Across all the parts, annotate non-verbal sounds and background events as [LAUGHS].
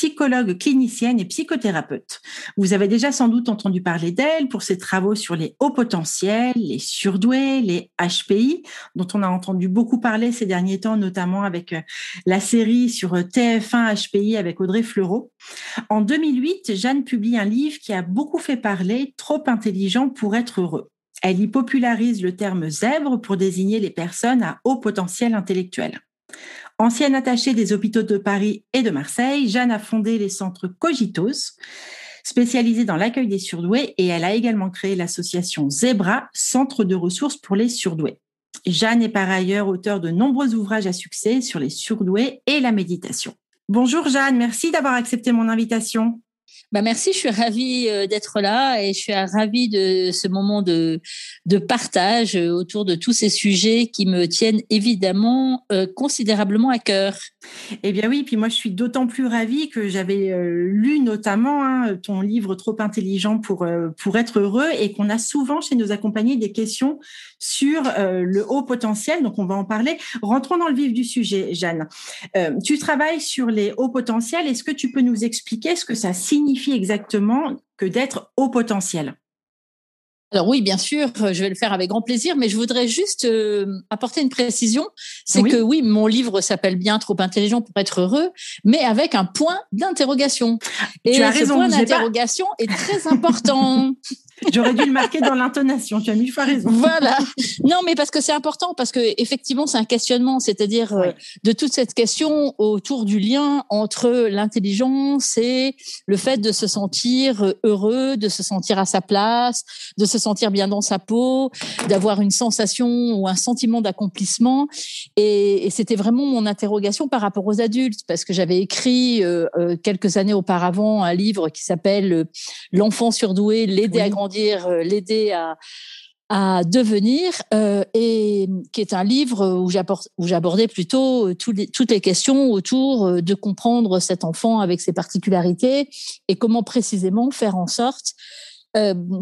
psychologue clinicienne et psychothérapeute. Vous avez déjà sans doute entendu parler d'elle pour ses travaux sur les hauts potentiels, les surdoués, les HPI, dont on a entendu beaucoup parler ces derniers temps, notamment avec euh, la série sur euh, TF1 HPI avec Audrey Fleurot. En 2008, Jeanne publie un livre qui a beaucoup fait parler, Trop intelligent pour être heureux. Elle y popularise le terme zèbre pour désigner les personnes à haut potentiel intellectuel. Ancienne attachée des hôpitaux de Paris et de Marseille, Jeanne a fondé les centres Cogitos, spécialisés dans l'accueil des surdoués, et elle a également créé l'association Zebra, centre de ressources pour les surdoués. Jeanne est par ailleurs auteure de nombreux ouvrages à succès sur les surdoués et la méditation. Bonjour Jeanne, merci d'avoir accepté mon invitation. Bah merci, je suis ravie euh, d'être là et je suis ravie de ce moment de, de partage euh, autour de tous ces sujets qui me tiennent évidemment euh, considérablement à cœur. Eh bien oui, puis moi je suis d'autant plus ravie que j'avais lu notamment hein, ton livre Trop intelligent pour, pour être heureux et qu'on a souvent chez nos accompagnés des questions sur le haut potentiel, donc on va en parler. Rentrons dans le vif du sujet, Jeanne. tu travailles sur les hauts potentiels, est-ce que tu peux nous expliquer ce que ça signifie exactement que d'être au potentiel alors oui, bien sûr, je vais le faire avec grand plaisir, mais je voudrais juste euh, apporter une précision. C'est que oui, mon livre s'appelle bien Trop intelligent pour être heureux, mais avec un point d'interrogation. Et tu as ce point d'interrogation est très important. [LAUGHS] J'aurais dû le marquer dans l'intonation. Tu as mille fois raison. Voilà. [LAUGHS] Non, mais parce que c'est important, parce que effectivement, c'est un questionnement, c'est-à-dire euh, de toute cette question autour du lien entre l'intelligence et le fait de se sentir euh, heureux, de se sentir à sa place, de se sentir bien dans sa peau, d'avoir une sensation ou un sentiment d'accomplissement. Et, et c'était vraiment mon interrogation par rapport aux adultes, parce que j'avais écrit euh, quelques années auparavant un livre qui s'appelle L'enfant surdoué, l'aider à grandir euh, l'aider à, à devenir, euh, et qui est un livre où j'abordais plutôt euh, toutes les, toutes les questions autour de comprendre cet enfant avec ses particularités et comment précisément faire en sorte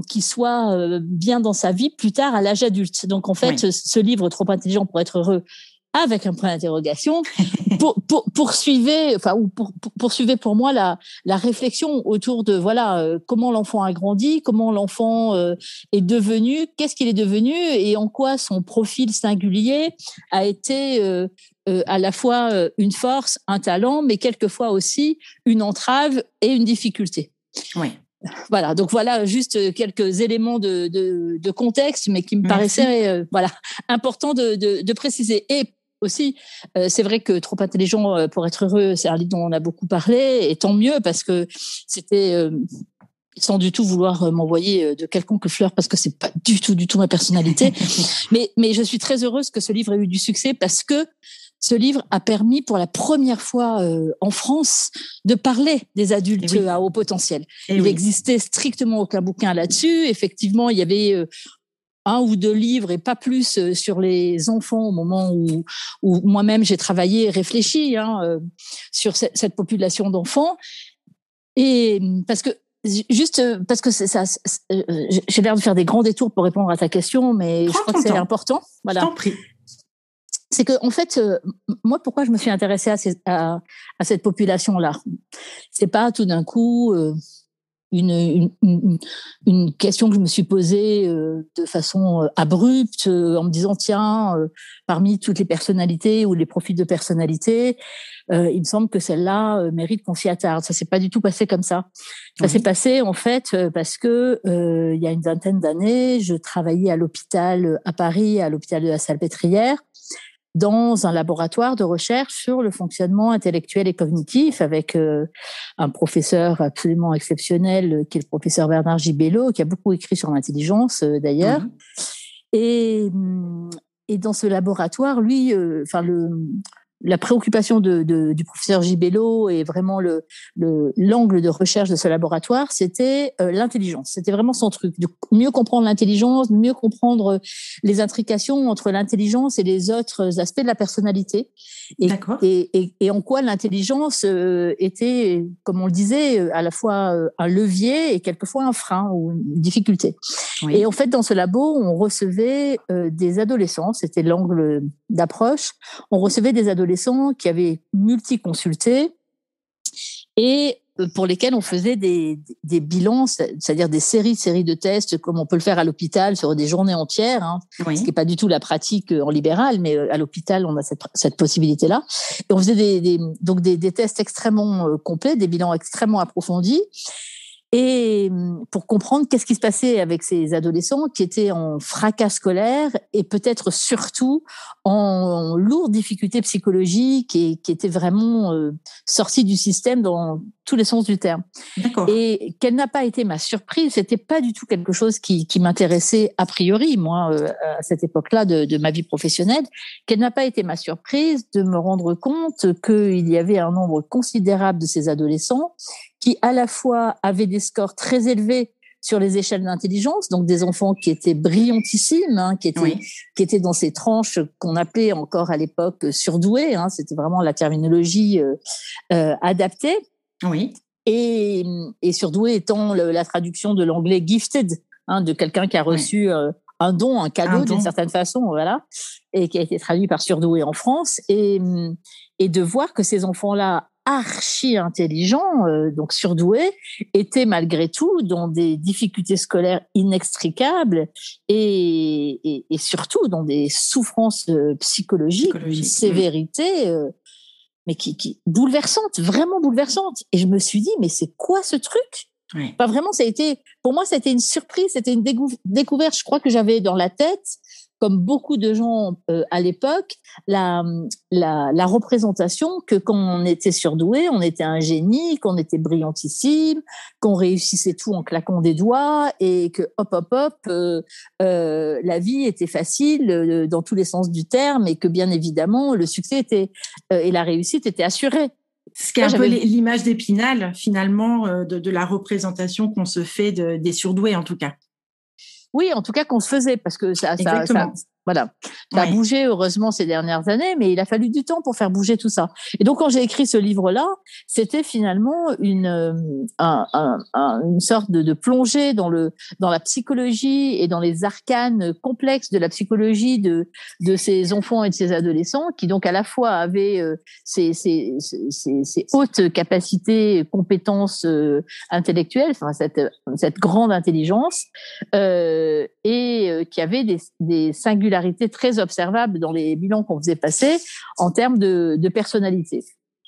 qu'il soit bien dans sa vie plus tard à l'âge adulte. Donc en fait, ce livre Trop intelligent pour être heureux avec un point d'interrogation, [LAUGHS] pour, pour, poursuivez, enfin, ou pour, poursuivez pour moi la, la réflexion autour de voilà euh, comment l'enfant a grandi, comment l'enfant euh, est devenu, qu'est-ce qu'il est devenu et en quoi son profil singulier a été euh, à la fois une force, un talent, mais quelquefois aussi une entrave et une difficulté. Oui. [LAUGHS] Voilà, donc voilà juste quelques éléments de, de, de contexte, mais qui me paraissaient voilà [LAUGHS] important de, de, préciser. Et aussi. Euh, c'est vrai que Trop intelligent euh, pour être heureux, c'est un livre dont on a beaucoup parlé, et tant mieux parce que c'était euh, sans du tout vouloir m'envoyer de quelconque fleur parce que c'est pas du tout, du tout ma personnalité. [LAUGHS] mais, mais je suis très heureuse que ce livre ait eu du succès parce que ce livre a permis pour la première fois en France de parler des adultes eh à haut potentiel. Eh il n'existait strictement aucun bouquin là-dessus. Effectivement, il y avait un ou deux livres et pas plus euh, sur les enfants au moment où, où moi-même j'ai travaillé et réfléchi hein, euh, sur cette, population d'enfants. Et parce que juste parce que ça, euh, j'ai l'air de faire des grands détours pour répondre à ta question, mais je crois que c'est important. Voilà. Je t'en prie. C'est que en fait, moi, pourquoi je me suis intéressée à, à, à cette population-là? C'est pas tout d'un coup une, une, une, question que je me suis posée euh, de façon euh, abrupte euh, en me disant tiens parmi toutes les personnalités ou les profils de personnalité il me semble que celle-là mérite qu'on s'y attarde. Ça s'est pas du tout passé comme ça. Ça s'est passé en fait parce que il y a une vingtaine d'années je travaillais à l'hôpital à Paris à l'hôpital de la Salpêtrière dans un laboratoire de recherche sur le fonctionnement intellectuel et cognitif avec euh, un professeur absolument exceptionnel euh, qui est le professeur Bernard Gibello, qui a beaucoup écrit sur l'intelligence euh, d'ailleurs. Mhm. Et, et dans ce laboratoire, lui, enfin le la préoccupation de, du professeur Gibello et vraiment le l'angle de recherche de ce laboratoire, c'était euh, l'intelligence. C'était vraiment son truc, de mieux comprendre l'intelligence, mieux comprendre les intrications entre l'intelligence et les autres aspects de la personnalité. Et, et, et, en quoi l'intelligence euh, était, comme on le disait, à la fois euh, un levier et quelquefois un frein ou une difficulté. Et en fait, dans ce labo, on recevait des adolescents, c'était l'angle d'approche, on recevait des adolescents qui avaient multi-consulté et euh, pour lesquels on faisait des, des bilans, c'est-à-dire des séries, séries de tests, comme on peut le faire à l'hôpital sur des journées entières, hein, ce qui n'est pas du tout la pratique euh, en libéral, mais euh, à l'hôpital, on a cette, cette possibilité-là. Et on faisait des, des donc des, des, tests extrêmement complets, des bilans extrêmement approfondis et hum, pour comprendre qu'est-ce qui se passait avec ces adolescents qui étaient en fracas scolaire et peut-être surtout en lourde difficulté psychologique et qui étaient vraiment euh, sortis du système dans tous les sens du terme. Et quelle n'a pas été ma surprise, c'était pas du tout quelque chose qui, qui m'intéressait a priori, moi, euh, à cette époque-là de, de, ma vie professionnelle, quelle n'a pas été ma surprise de me rendre compte qu'il y avait un nombre considérable de ces adolescents qui à la fois avaient des scores très élevés sur les échelles d'intelligence, donc des enfants qui étaient brillantissimes, hein, qui étaient qui étaient dans ces tranches qu'on appelait encore à l'époque surdoués. Hein, C'était vraiment la terminologie euh, euh, adaptée. Oui. Et, et surdoué étant la traduction de l'anglais gifted, hein, de quelqu'un qui a reçu euh, un don, un cadeau d'une certaine façon, voilà, et qui a été traduit par surdoué en France. Et, et de voir que ces enfants-là archi intelligents, euh, donc surdoués, étaient malgré tout dans des difficultés scolaires inextricables et, et, surtout dans des souffrances euh, psychologiques, une sévérité, euh, mais qui, qui bouleversante, vraiment bouleversante. Et je me suis dit, mais c'est quoi ce truc? Pas vraiment, ça a été, pour moi, c'était une surprise, c'était une découverte. Je crois que j'avais dans la tête comme beaucoup de gens euh, à l'époque, la, la, la, représentation que quand on était surdoué, on était un génie, qu'on était brillantissime, qu'on réussissait tout en claquant des doigts et que hop hop hop, euh, euh, la vie était facile euh, dans tous les sens du terme et que bien évidemment le succès était euh, et la réussite était assurée. Ce qui est un peu l'image d'Épinal, finalement, de, de, la représentation qu'on se fait de, des surdoués, en tout cas. Oui, en tout cas qu'on se faisait parce que ça, ça, ça, voilà. Ça a bougé heureusement ces dernières années, mais il a fallu du temps pour faire bouger tout ça. Et donc quand j'ai écrit ce livre-là, c'était finalement une euh, un, un, une sorte de, de, plongée dans le dans la psychologie et dans les arcanes complexes de la psychologie de de ces enfants et de ces adolescents qui donc à la fois avaient euh, ces, ces, ces, ces, hautes capacités, compétences euh, intellectuelles, enfin cette cette grande intelligence euh, et qui avaient des, des singularités très observable dans les bilans qu'on faisait passer en termes de, de personnalité.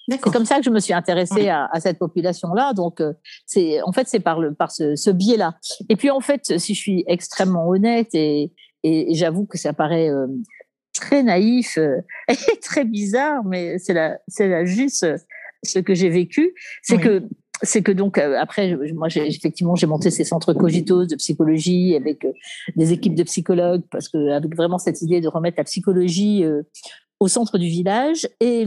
C'est comme ça que je me suis intéressée à, à, cette population-là. Donc, euh, c'est en fait c'est par le par ce, ce biais-là. Et puis en fait, si je suis extrêmement honnête et, et, j'avoue que ça paraît euh, très naïf euh, [LAUGHS] et très bizarre, mais c'est la c'est la juste ce que j'ai vécu, c'est que c'est que donc euh, après moi j'ai effectivement j'ai monté ces centres cogitos de psychologie avec euh, des équipes de psychologues parce que avec vraiment cette idée de remettre la psychologie euh, au centre du village et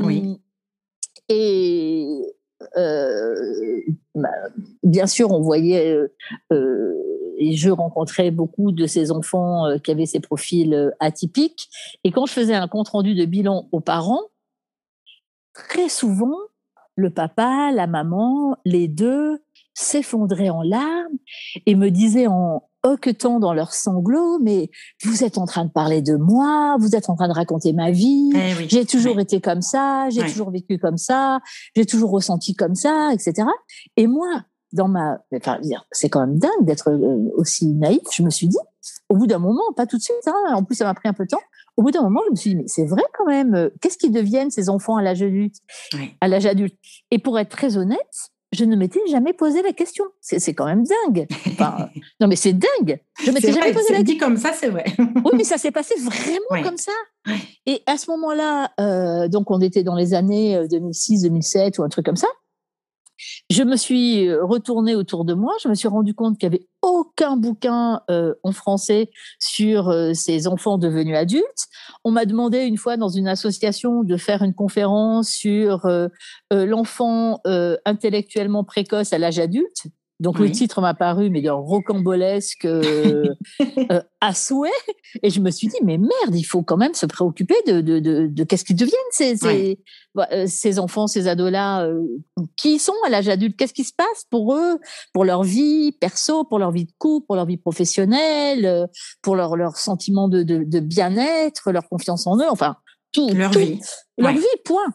et bah, bien sûr on voyait et je rencontrais beaucoup de ces enfants qui avaient ces profils atypiques. Et quand je faisais un compte rendu de bilan aux parents très souvent le papa, la maman, les deux s'effondraient en larmes et me disaient en hoquetant dans leurs sanglots, mais vous êtes en train de parler de moi, vous êtes en train de raconter ma vie, eh j'ai toujours été comme ça, j'ai toujours vécu comme ça, j'ai toujours ressenti comme ça, etc. Et moi, dans ma, enfin, c'est quand même dingue d'être euh, aussi naïf. Je me suis dit, au bout d'un moment, pas tout de suite, hein, en plus ça m'a pris un peu de temps, au bout d'un moment, je me suis dit, mais c'est vrai quand même, euh, qu'est-ce qu'ils deviennent ces enfants à l'âge adulte, à l'âge adulte Et pour être très honnête, je ne m'étais jamais posé la question. C'est quand même dingue. [LAUGHS] non, mais c'est dingue. Je m'étais jamais posé la question. dit comme ça, c'est vrai. [LAUGHS] oui, mais ça s'est passé vraiment comme ça. Et à ce moment-là, euh, donc on était dans les années 2006, euh, 2007 ou un truc comme ça. Je me suis retournée autour de moi. Je me suis rendu compte qu'il n'y avait aucun aucun bouquin euh, en français sur euh, ces enfants devenus adultes. On m'a demandé une fois dans une association de faire une conférence sur l'enfant intellectuellement précoce à l'âge adulte. Donc le titre m'a paru mais rocambolesque euh, [LAUGHS] euh, à souhait. Et je me suis dit mais merde il faut quand même se préoccuper de de, de, de qu'est-ce qu'ils deviennent ces ces, euh, ces enfants ces ados là qui sont à l'âge adulte? Qu'est-ce qui se passe pour eux pour leur vie perso pour leur vie de couple pour leur vie professionnelle pour leur leur sentiment de de, de bien-être leur confiance en eux enfin tout leur vie. Leur vie point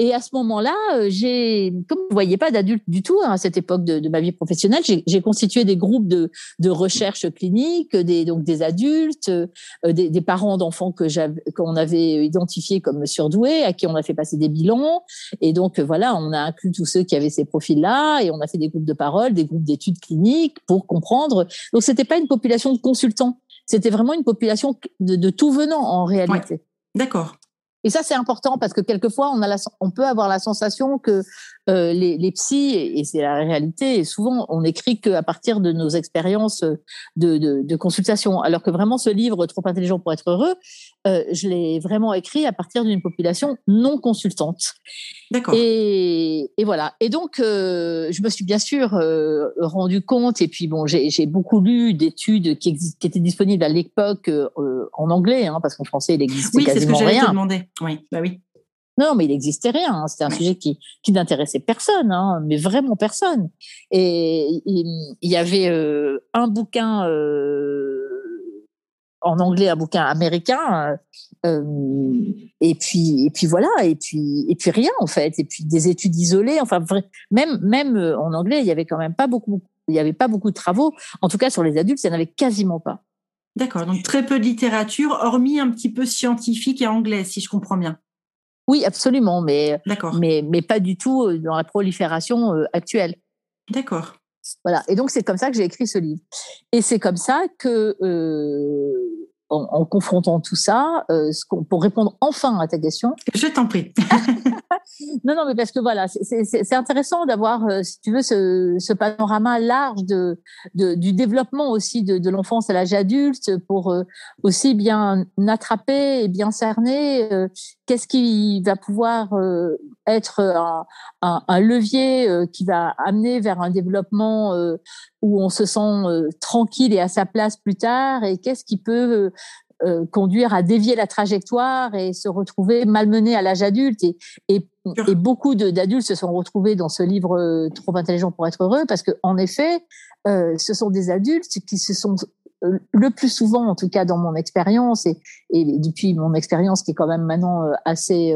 et à ce moment-là, euh, j'ai, comme vous voyez pas d'adultes du tout hein, à cette époque de, ma vie professionnelle, j'ai constitué des groupes de, de recherche clinique, des, donc des adultes, euh, des, parents d'enfants que qu'on avait identifiés comme surdoués, à qui on a fait passer des bilans. Et donc voilà, on a inclus tous ceux qui avaient ces profils-là, et on a fait des groupes de parole, des groupes d'études cliniques pour comprendre. Donc c'était pas une population de consultants, c'était vraiment une population de tout venant en réalité. D'accord. Et ça, c'est important parce que quelquefois, on, peut avoir la sensation que euh, les, les psys, et c'est la réalité, souvent, on n'écrit qu'à partir de nos expériences de, de, de, consultation. Alors que vraiment, ce livre, Trop intelligent pour être heureux, euh, je l'ai vraiment écrit à partir d'une population non consultante. D'accord. Et, et, voilà. Et donc, euh, je me suis bien sûr euh, rendu compte, et puis bon, j'ai beaucoup lu d'études qui, qui, étaient disponibles à l'époque en anglais, hein, parce qu'en français, il existait oui, quasiment ce que rien. Te demander. Oui, bah oui. Non, mais il n'existait rien. Hein. C'était un sujet qui, qui n'intéressait personne, hein, mais vraiment personne. Et il, y avait euh, un bouquin euh, en anglais, un bouquin américain, euh, et puis et puis voilà, et puis et puis rien en fait, et puis des études isolées. Enfin, même même en anglais, il y avait quand même pas beaucoup, il y avait pas beaucoup de travaux. En tout cas, sur les adultes, il n'y en avait quasiment pas. D'accord, donc très peu de littérature, hormis un petit peu scientifique et anglais, si je comprends bien. Oui, absolument, mais, mais, mais pas du tout euh, dans la prolifération euh, actuelle. D'accord. Voilà, et donc c'est comme ça que j'ai écrit ce livre. Et c'est comme ça que, euh, en, en, confrontant tout ça, euh, pour répondre enfin à ta question. Je t'en prie. [LAUGHS] [LAUGHS] non, non, mais parce que voilà, c'est intéressant d'avoir, euh, si tu veux, ce, ce panorama large de, de, du développement aussi de, de l'enfance à l'âge adulte pour euh, aussi bien attraper et bien cerner qu'est-ce qui va pouvoir être un, un, un levier qui va amener vers un développement où on se sent tranquille et à sa place plus tard et qu'est-ce qui peut euh, conduire à dévier la trajectoire et se retrouver malmené à l'âge adulte. Et, et, et beaucoup d'adultes se sont retrouvés dans ce livre euh, Trop intelligent pour être heureux parce que, en effet, euh, ce sont des adultes qui se sont euh, le plus souvent, en tout cas dans mon expérience et, et depuis mon expérience qui est quand même maintenant assez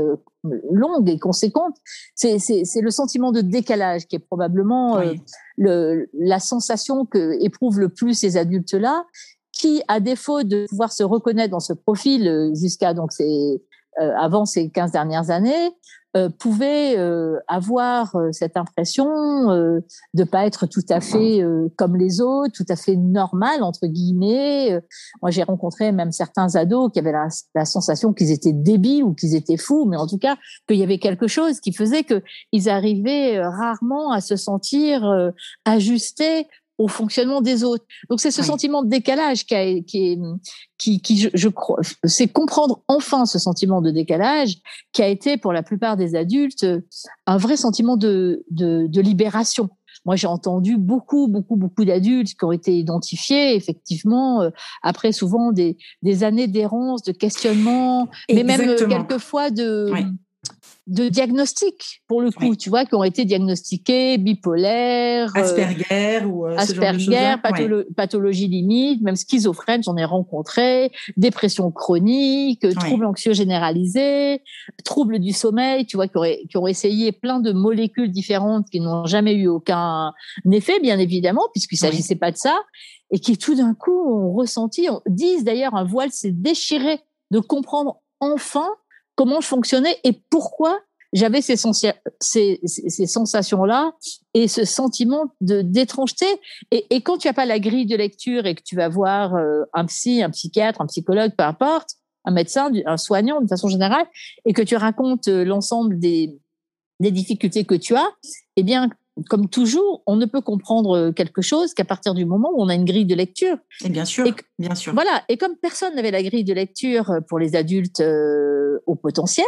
longue et conséquente, c'est le sentiment de décalage qui est probablement oui. le, la sensation que éprouvent le plus ces adultes-là qui, à défaut de pouvoir se reconnaître dans ce profil euh, jusqu'à donc ces, euh, avant ces 15 dernières années, euh, pouvait euh, avoir euh, cette impression euh, de pas être tout à fait comme les autres, tout à fait normal entre guillemets. moi, j'ai rencontré même certains ados qui avaient la, la sensation qu'ils étaient débiles ou qu'ils étaient fous, mais en tout cas qu'il y avait quelque chose qui faisait que ils arrivaient rarement à se sentir ajustés au fonctionnement des autres. Donc c'est ce oui. sentiment de décalage qui, a, qui est, qui, qui je, je crois, c'est comprendre enfin ce sentiment de décalage qui a été pour la plupart des adultes un vrai sentiment de, de, de libération. Moi, j'ai entendu beaucoup, beaucoup, beaucoup d'adultes qui ont été identifiés, effectivement, euh, après souvent des, des années d'errance, de questionnement, mais même euh, quelquefois de, oui de diagnostic pour le coup, oui. tu vois, qui ont été diagnostiqués bipolaires, Asperger euh, ou euh, Asperger, patholo ouais. pathologie limite, même schizophrène, j'en ai rencontré, dépression chronique, troubles anxieux généralisés, troubles du sommeil, tu vois, qui ont, qui ont essayé plein de molécules différentes qui n'ont jamais eu aucun effet, bien évidemment, puisqu'il ne s'agissait oui. pas de ça, et qui tout d'un coup ont ressenti, disent d'ailleurs, un voile s'est déchiré de comprendre enfin comment je fonctionnais et pourquoi j'avais ces, sensations-là et ce sentiment d'étrangeté. Et, quand tu n'as pas la grille de lecture et que tu vas voir euh, un psy, un psychiatre, un psychologue, peu importe, un médecin, un soignant de façon générale, et que tu racontes euh, l'ensemble des difficultés que tu as, eh bien, comme toujours, on ne peut comprendre quelque chose qu'à partir du moment où on a une grille de lecture. Et bien sûr, bien sûr. Voilà. Et comme personne n'avait la grille de lecture pour les adultes au potentiel,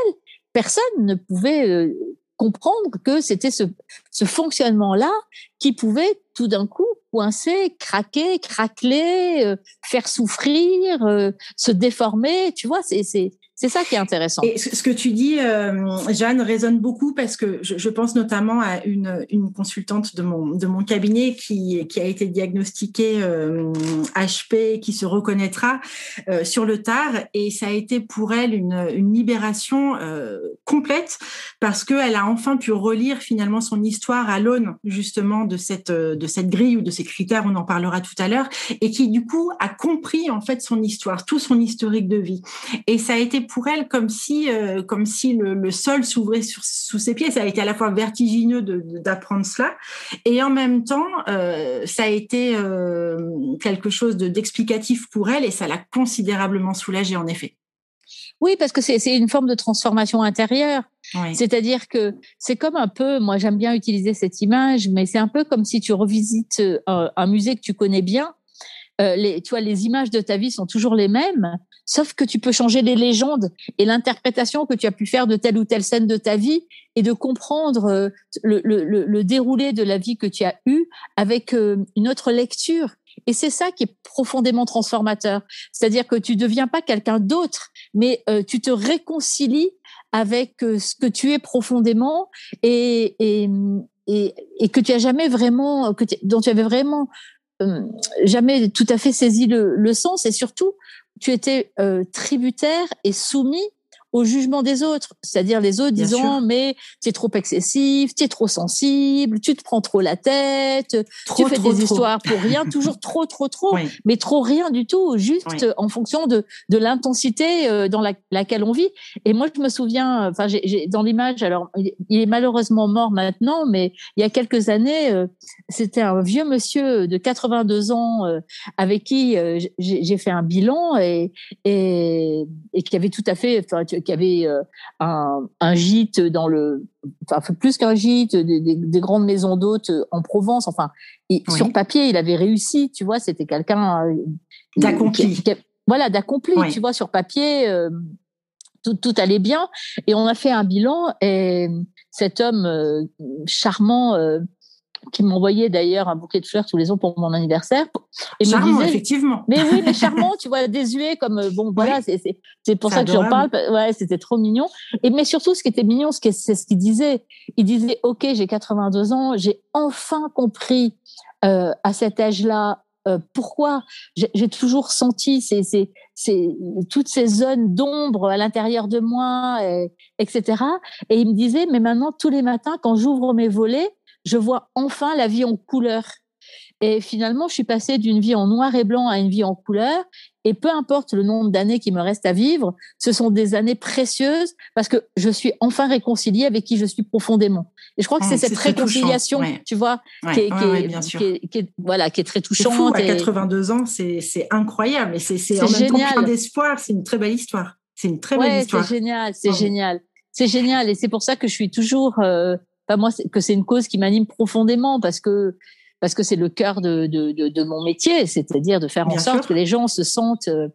personne ne pouvait comprendre que c'était ce, ce fonctionnement-là qui pouvait tout d'un coup coincer, craquer, craqueler, euh, faire souffrir, euh, se déformer. Tu vois, c'est c'est ça qui est intéressant. Et ce que tu dis, euh, Jeanne, résonne beaucoup parce que je, pense notamment à une, une consultante de mon, de mon cabinet qui, qui a été diagnostiquée euh, HP, qui se reconnaîtra euh, sur le tard. Et ça a été pour elle une, une libération euh, complète parce qu'elle a enfin pu relire finalement son histoire à l'aune justement de cette, de cette grille ou de ces critères, on en parlera tout à l'heure, et qui du coup a compris en fait son histoire, tout son historique de vie. Et ça a été pour elle comme si, euh, comme si le, sol s'ouvrait sous ses pieds. Ça a été à la fois vertigineux d'apprendre cela, et en même temps, euh, ça a été euh, quelque chose d'explicatif pour elle, et ça l'a considérablement soulagée en effet. Oui, parce que c'est une forme de transformation intérieure. C'est-à-dire que c'est comme un peu, moi j'aime bien utiliser cette image, mais c'est un peu comme si tu revisites un musée que tu connais bien euh, les, tu vois, les images de ta vie sont toujours les mêmes, sauf que tu peux changer les légendes et l'interprétation que tu as pu faire de telle ou telle scène de ta vie et de comprendre euh, le, le, le, déroulé de la vie que tu as eue avec euh, une autre lecture. Et c'est ça qui est profondément transformateur. C'est-à-dire que tu deviens pas quelqu'un d'autre, mais tu te réconcilies avec ce que tu es profondément et, et, et, et que tu as jamais vraiment, que dont tu avais vraiment euh, jamais tout à fait saisi le, le sens. Et surtout tu étais euh, tributaire et soumis au jugement des autres, c'est-à-dire les autres disant mais tu es trop excessif, tu es trop sensible, tu te prends trop la tête, tu fais des histoires pour rien, [LAUGHS] toujours trop trop trop, mais trop rien du tout, juste en fonction de de l'intensité euh, dans la, laquelle on vit. Et moi je me souviens, enfin j'ai dans l'image, alors il est malheureusement mort maintenant, mais il y a quelques années, euh, c'était un vieux monsieur de 82 ans euh, avec qui j'ai fait un bilan et, et et qui avait tout à fait, enfin, qu'il y avait euh, un, un, gîte dans le, enfin plus qu'un gîte, des, des, grandes maisons d'hôtes euh, en Provence. Enfin, sur papier, il avait réussi. Tu vois, c'était quelqu'un euh, d'accompli. Voilà, d'accompli. Tu vois, sur papier. tout, tout, allait bien et on a fait un bilan et cet homme charmant qui m'envoyait d'ailleurs un bouquet de fleurs tous les ans pour mon anniversaire. Et charmant, me disait, effectivement. Mais oui, mais [LAUGHS] charmant, tu vois, désuet comme euh, bon, voilà, c'est pour ça que j'en parle. Ouais, c'était trop mignon. Et mais surtout, ce qui était mignon, c'est ce qu'il disait. Il disait, ok, j'ai 82 ans, j'ai enfin compris euh, à cet âge-là euh, pourquoi j'ai toujours senti ces, ces, ces, toutes ces zones d'ombre à l'intérieur de moi, et, etc. Et il me disait, mais maintenant, tous les matins, quand j'ouvre mes volets, je vois enfin la vie en couleur. Et finalement, je suis passée d'une vie en noir et blanc à une vie en couleur. Et peu importe le nombre d'années qui me reste à vivre, ce sont des années précieuses parce que je suis enfin réconciliée avec qui je suis profondément. Et je crois que c'est cette réconciliation, tu vois, qui, est, voilà, qui est très touchante. Fou, à 82 ans, c'est incroyable. Et c'est en même génial. temps plein d'espoir. C'est une très belle histoire. C'est une très belle histoire. C'est génial, c'est génial. C'est génial. Et c'est pour ça que je suis toujours euh, moi que c'est une cause qui m'anime profondément parce que parce que c'est le cœur de, de, de, de mon métier, c'est-à-dire de faire en sorte que les gens se sentent, euh,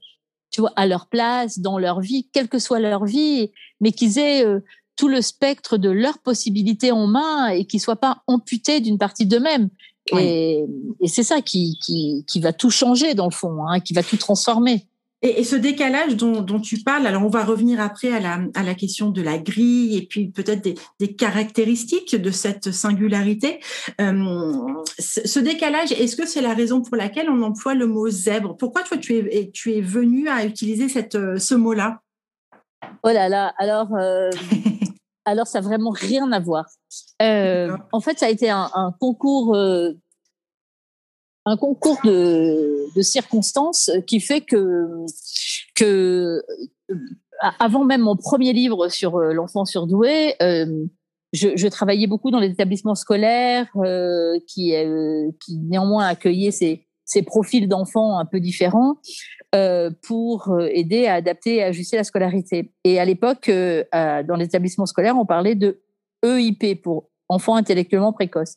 tu vois, à leur place dans leur vie, quelle que soit leur vie, mais qu'ils aient euh, tout le spectre de leurs possibilités en main et qu'ils soient pas amputés d'une partie d'eux-mêmes. Et, et c'est ça qui, qui, qui va tout changer dans le fond, hein, qui va tout transformer. Et, ce décalage dont, dont, tu parles, alors on va revenir après à la, à la question de la grille et puis peut-être des, des, caractéristiques de cette singularité. Euh, ce décalage, est-ce que c'est la raison pour laquelle on emploie le mot zèbre? Pourquoi toi tu es, tu es venu à utiliser cette, ce mot-là? Oh là là, alors, euh, [LAUGHS] alors ça n'a vraiment rien à voir. Euh, en fait, ça a été un, un concours un concours de, circonstances qui fait que euh, avant même mon premier livre sur euh, l'enfant surdoué, euh, je, travaillais beaucoup dans les établissements scolaires qui, néanmoins accueillaient ces, ces profils d'enfants un peu différents pour aider à adapter et ajuster la scolarité. Et à l'époque, dans les établissements scolaires, on parlait de EIP pour enfants intellectuellement précoces.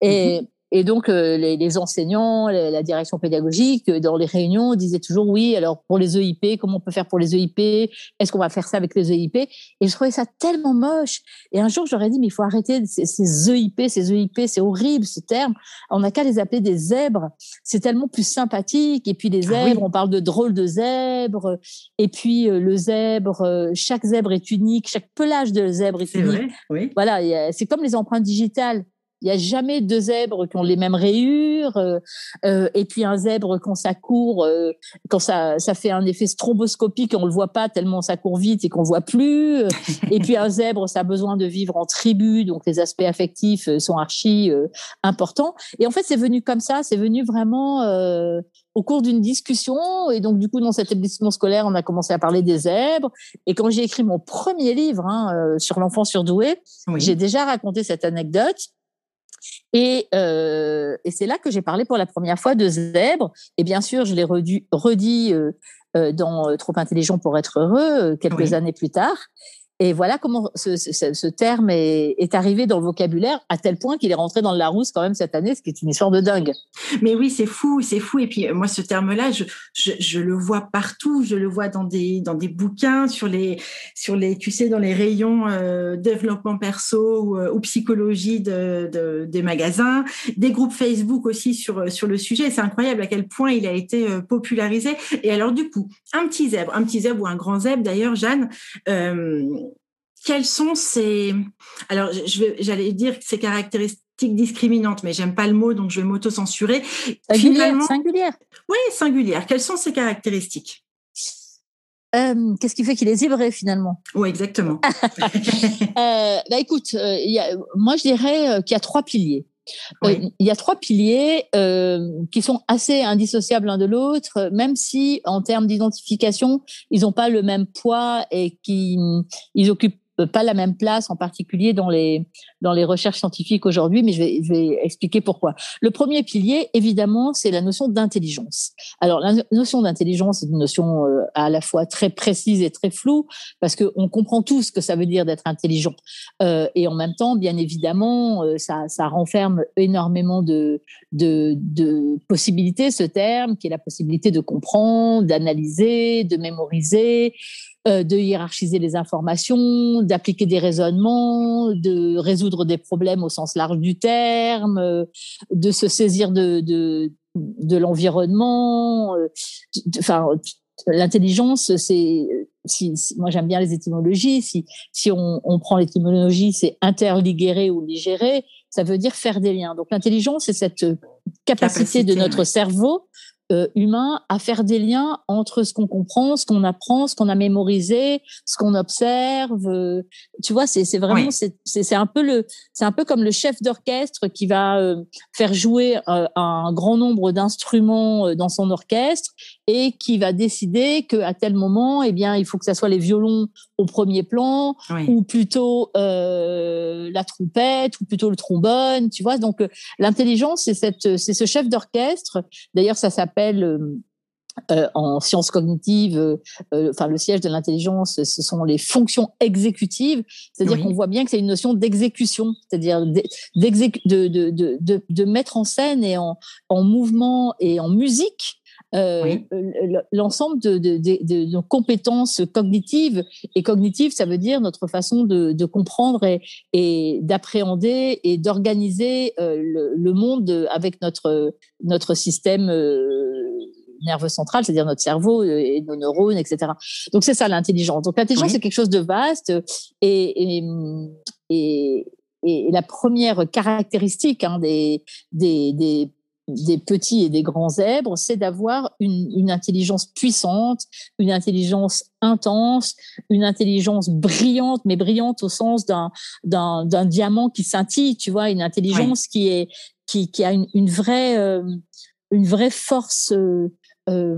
Et, mhm. Et donc, euh, les, enseignants, la, direction pédagogique, euh, dans les réunions, disaient toujours oui, alors pour les EIP, comment on peut faire pour les EIP Est-ce qu'on va faire ça avec les EIP Et je trouvais ça tellement moche. Et un jour, j'aurais dit, mais il faut arrêter ces, ces EIP, ces EIP, c'est horrible ce terme. On n'a qu'à les appeler des zèbres. C'est tellement plus sympathique. Et puis, les ah zèbres, on parle de drôles de zèbres. Et puis, euh, le zèbre, chaque zèbre est unique, chaque pelage de zèbre est, unique. Vrai, oui. Voilà, c'est comme les empreintes digitales. Il n'y a jamais deux zèbres qui ont les mêmes rayures. Euh, euh, et puis un zèbre, quand ça court, euh, quand ça, ça fait un effet stromboscopique, on le voit pas tellement ça court vite et qu'on voit plus. et puis un zèbre, ça a besoin de vivre en tribu, donc les aspects affectifs sont archi importants. Et en fait, c'est venu comme ça, c'est venu vraiment au cours d'une discussion. Et donc, du coup, dans cet établissement scolaire, on a commencé à parler des zèbres. Et quand j'ai écrit mon premier livre hein, sur l'enfant surdoué, j'ai déjà raconté cette anecdote. Et, euh, et c'est là que j'ai parlé pour la première fois de zèbre. Et bien sûr, je l'ai redit, redit euh, euh, dans Trop intelligent pour être heureux quelques années plus tard. Et voilà comment ce, ce, ce terme est, est, arrivé dans le vocabulaire à tel point qu'il est rentré dans le Larousse quand même cette année, ce qui est une histoire de dingue. Mais oui, c'est fou, c'est fou. Et puis moi, ce terme-là, je, je, je, le vois partout. Je le vois dans des dans des bouquins, sur les sur les, tu sais, dans les rayons euh, développement perso ou, euh, ou psychologie de, de, des magasins, des groupes Facebook aussi sur sur le sujet. C'est incroyable à quel point il a été euh, popularisé. Et alors du coup, un petit zèbre, un petit zèbre ou un grand zèbre d'ailleurs, Jeanne. Euh, quelles sont ces alors j'allais dire ces caractéristiques discriminantes, mais j'aime pas le mot, donc je vais m'auto-censurer. Singulière, singulière. Oui, singulière. Quelles sont ces caractéristiques? Euh, Qu'est-ce qui fait qu'il est zébré finalement? Oui, exactement. [LAUGHS] euh, bah, écoute, euh, y a, moi je dirais qu'il y a trois piliers. il y a trois piliers qui sont assez indissociables l'un de l'autre, même si en termes d'identification, ils n'ont pas le même poids et qu'ils occupent pas la même place, en particulier dans les dans les recherches scientifiques aujourd'hui, mais je vais, je vais expliquer pourquoi. Le premier pilier, évidemment, c'est la notion d'intelligence. Alors la notion d'intelligence est une notion euh, à la fois très précise et très floue parce que on comprend tous ce que ça veut dire d'être intelligent, euh, et en même temps, bien évidemment, euh, ça, ça renferme énormément de, de de possibilités ce terme, qui est la possibilité de comprendre, d'analyser, de mémoriser euh, de hiérarchiser les informations, d'appliquer des raisonnements, de résoudre des problèmes au sens large du terme, euh, de se saisir de, de, de l'environnement. Euh, enfin, l'intelligence, c'est si, moi j'aime bien les étymologies. Si, si on, on prend l'étymologie, c'est interligérer ou ligérer, ça veut dire faire des liens. Donc l'intelligence, c'est cette capacité, de notre cerveau euh, humain à faire des liens entre ce qu'on comprend, ce qu'on apprend, ce qu'on a mémorisé, ce qu'on observe. Euh, tu vois, c'est vraiment c'est un peu le c'est un peu comme le chef d'orchestre qui va euh, faire jouer un grand nombre d'instruments dans son orchestre et qui va décider que à tel moment, eh bien, il faut que ça soit les violons au premier plan ou plutôt la trompette ou plutôt le trombone. Tu vois, donc l'intelligence c'est cette c'est ce chef d'orchestre. D'ailleurs, ça s'appelle euh, euh, en sciences cognitives, euh, enfin le siège de l'intelligence, ce sont les fonctions exécutives, c'est-à-dire qu'on voit bien que c'est une notion d'exécution, c'est-à-dire de, de, de, de, mettre en scène et en, en mouvement et en musique euh, l'ensemble de, de, de, de, compétences cognitives. Et cognitives, ça veut dire notre façon de, comprendre et, d'appréhender et d'organiser euh, le, le, monde avec notre, notre système euh, nerveux central, c'est-à-dire notre cerveau et nos neurones, etc. Donc c'est ça l'intelligence. Donc l'intelligence c'est quelque chose de vaste et, et, et, et la première caractéristique hein, des, des, des des petits et des grands zèbres, c'est d'avoir une, une, intelligence puissante, une intelligence intense, une intelligence brillante, mais brillante au sens d'un d'un diamant qui scintille, tu vois, une intelligence qui est qui, qui a une, une vraie euh, une vraie force euh, euh,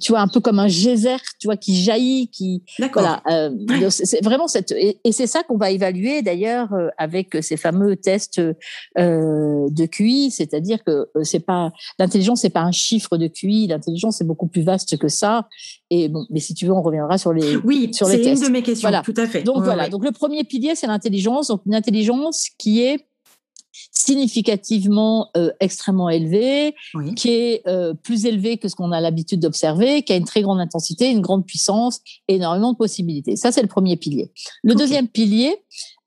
tu vois, un peu comme un geyser, tu vois, qui jaillit, qui voilà. Euh, c'est vraiment cette et, c'est ça qu'on va évaluer d'ailleurs euh, avec ces fameux tests euh, de QI, c'est-à-dire que c'est pas l'intelligence, c'est pas un chiffre de QI, l'intelligence c'est beaucoup plus vaste que ça. Et bon, mais si tu veux, on reviendra sur les oui, sur les tests. C'est une de mes questions, voilà. tout à fait. Donc voilà, donc le premier pilier c'est l'intelligence, donc une intelligence qui est significativement extrêmement élevé, qui est plus élevé que ce qu'on a l'habitude d'observer, qui a une très grande intensité, une grande puissance, énormément de possibilités. Ça, c'est le premier pilier. Le deuxième pilier,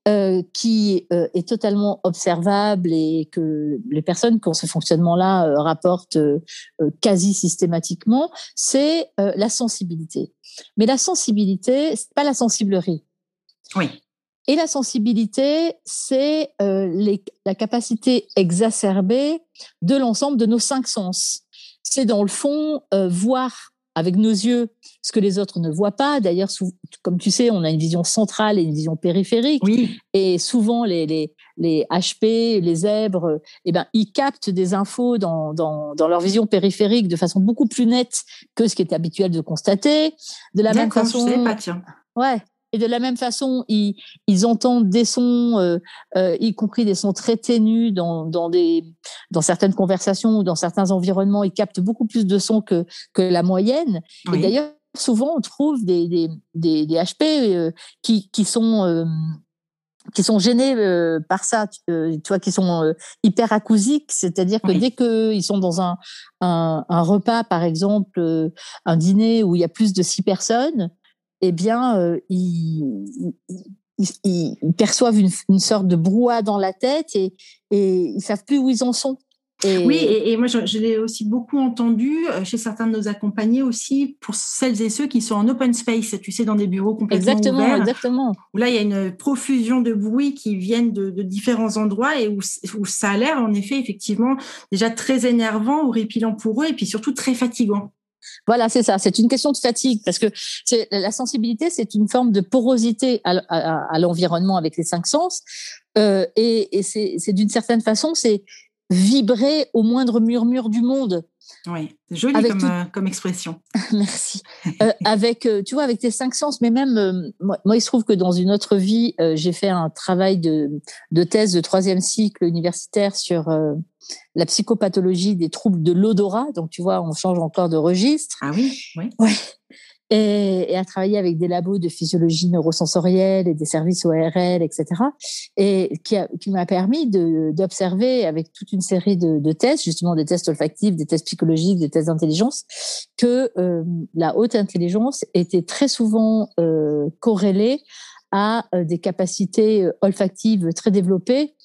euh, qui euh, est totalement observable et que les personnes qui ont ce fonctionnement-là euh, rapportent quasi systématiquement, c'est la sensibilité. Mais la sensibilité, c'est pas la sensiblerie. Oui. Et la sensibilité, c'est la capacité exacerbée de l'ensemble de nos cinq sens. C'est dans le fond voir avec nos yeux ce que les autres ne voient pas. D'ailleurs, comme tu sais, on a une vision centrale et une vision périphérique. Oui. Et souvent, les, les, les HP, les zèbres, eh ben, ils captent des infos dans, dans, dans, leur vision périphérique de façon beaucoup plus nette que ce qui est habituel de constater. De la même façon. Je sais pas, tiens. Ouais. Et de la même façon, ils, ils entendent des sons, euh, euh, y compris des sons très ténus dans, dans, des, dans certaines conversations ou dans certains environnements. Ils captent beaucoup plus de sons que, que la moyenne. Et d'ailleurs, souvent, on trouve des, des, des, des HP euh, qui, qui sont euh, qui sont gênés euh, par ça, tu, vois, qui sont hyper acousiques, c'est-à-dire que dès qu'ils sont dans un, un, un, repas, par exemple, un dîner où il y a plus de six personnes, eh bien, euh, ils, ils, perçoivent une, une, sorte de brouhaha dans la tête et, et ils savent plus où ils en sont. Oui, et, moi, je, l'ai aussi beaucoup entendu euh, chez certains de nos accompagnés aussi, pour celles et ceux qui sont en open space, tu sais, dans des bureaux complètement exactement, ouverts. Exactement, Où là, il y a une profusion de bruits qui viennent de, de différents endroits et où, où ça a l'air, en effet, effectivement, déjà très énervant ou répilant pour eux et puis surtout très fatigant. Voilà, c'est ça. C'est une question de fatigue parce que la sensibilité, c'est une forme de porosité à, l'environnement avec les cinq sens. Euh, et, et c'est d'une certaine façon, c'est vibrer au moindre murmure du monde. Oui, joli comme, euh, comme, expression. [LAUGHS] Merci. euh, avec, tu vois, avec tes cinq sens, mais même, euh, moi, moi, il se trouve que dans une autre vie, j'ai fait un travail de, de thèse de troisième cycle universitaire sur la psychopathologie des troubles de l'odorat. Donc, tu vois, on change encore de registre. Ah oui, oui. Ouais et, et, à travailler avec des labos de physiologie neurosensorielle et des services ORL, etc. Et qui, qui m'a permis d'observer avec toute une série de, de, tests, justement des tests olfactifs, des tests psychologiques, des tests d'intelligence, que euh, la haute intelligence était très souvent euh, corrélée à euh, des capacités olfactives très développées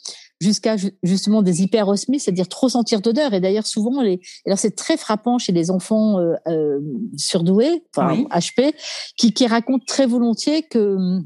jusqu'à justement des hyperosmies, c'est-à-dire trop sentir d'odeur. Et d'ailleurs, souvent, les, alors c'est très frappant chez les enfants euh, euh surdoués, enfin HP, qui, qui racontent très volontiers que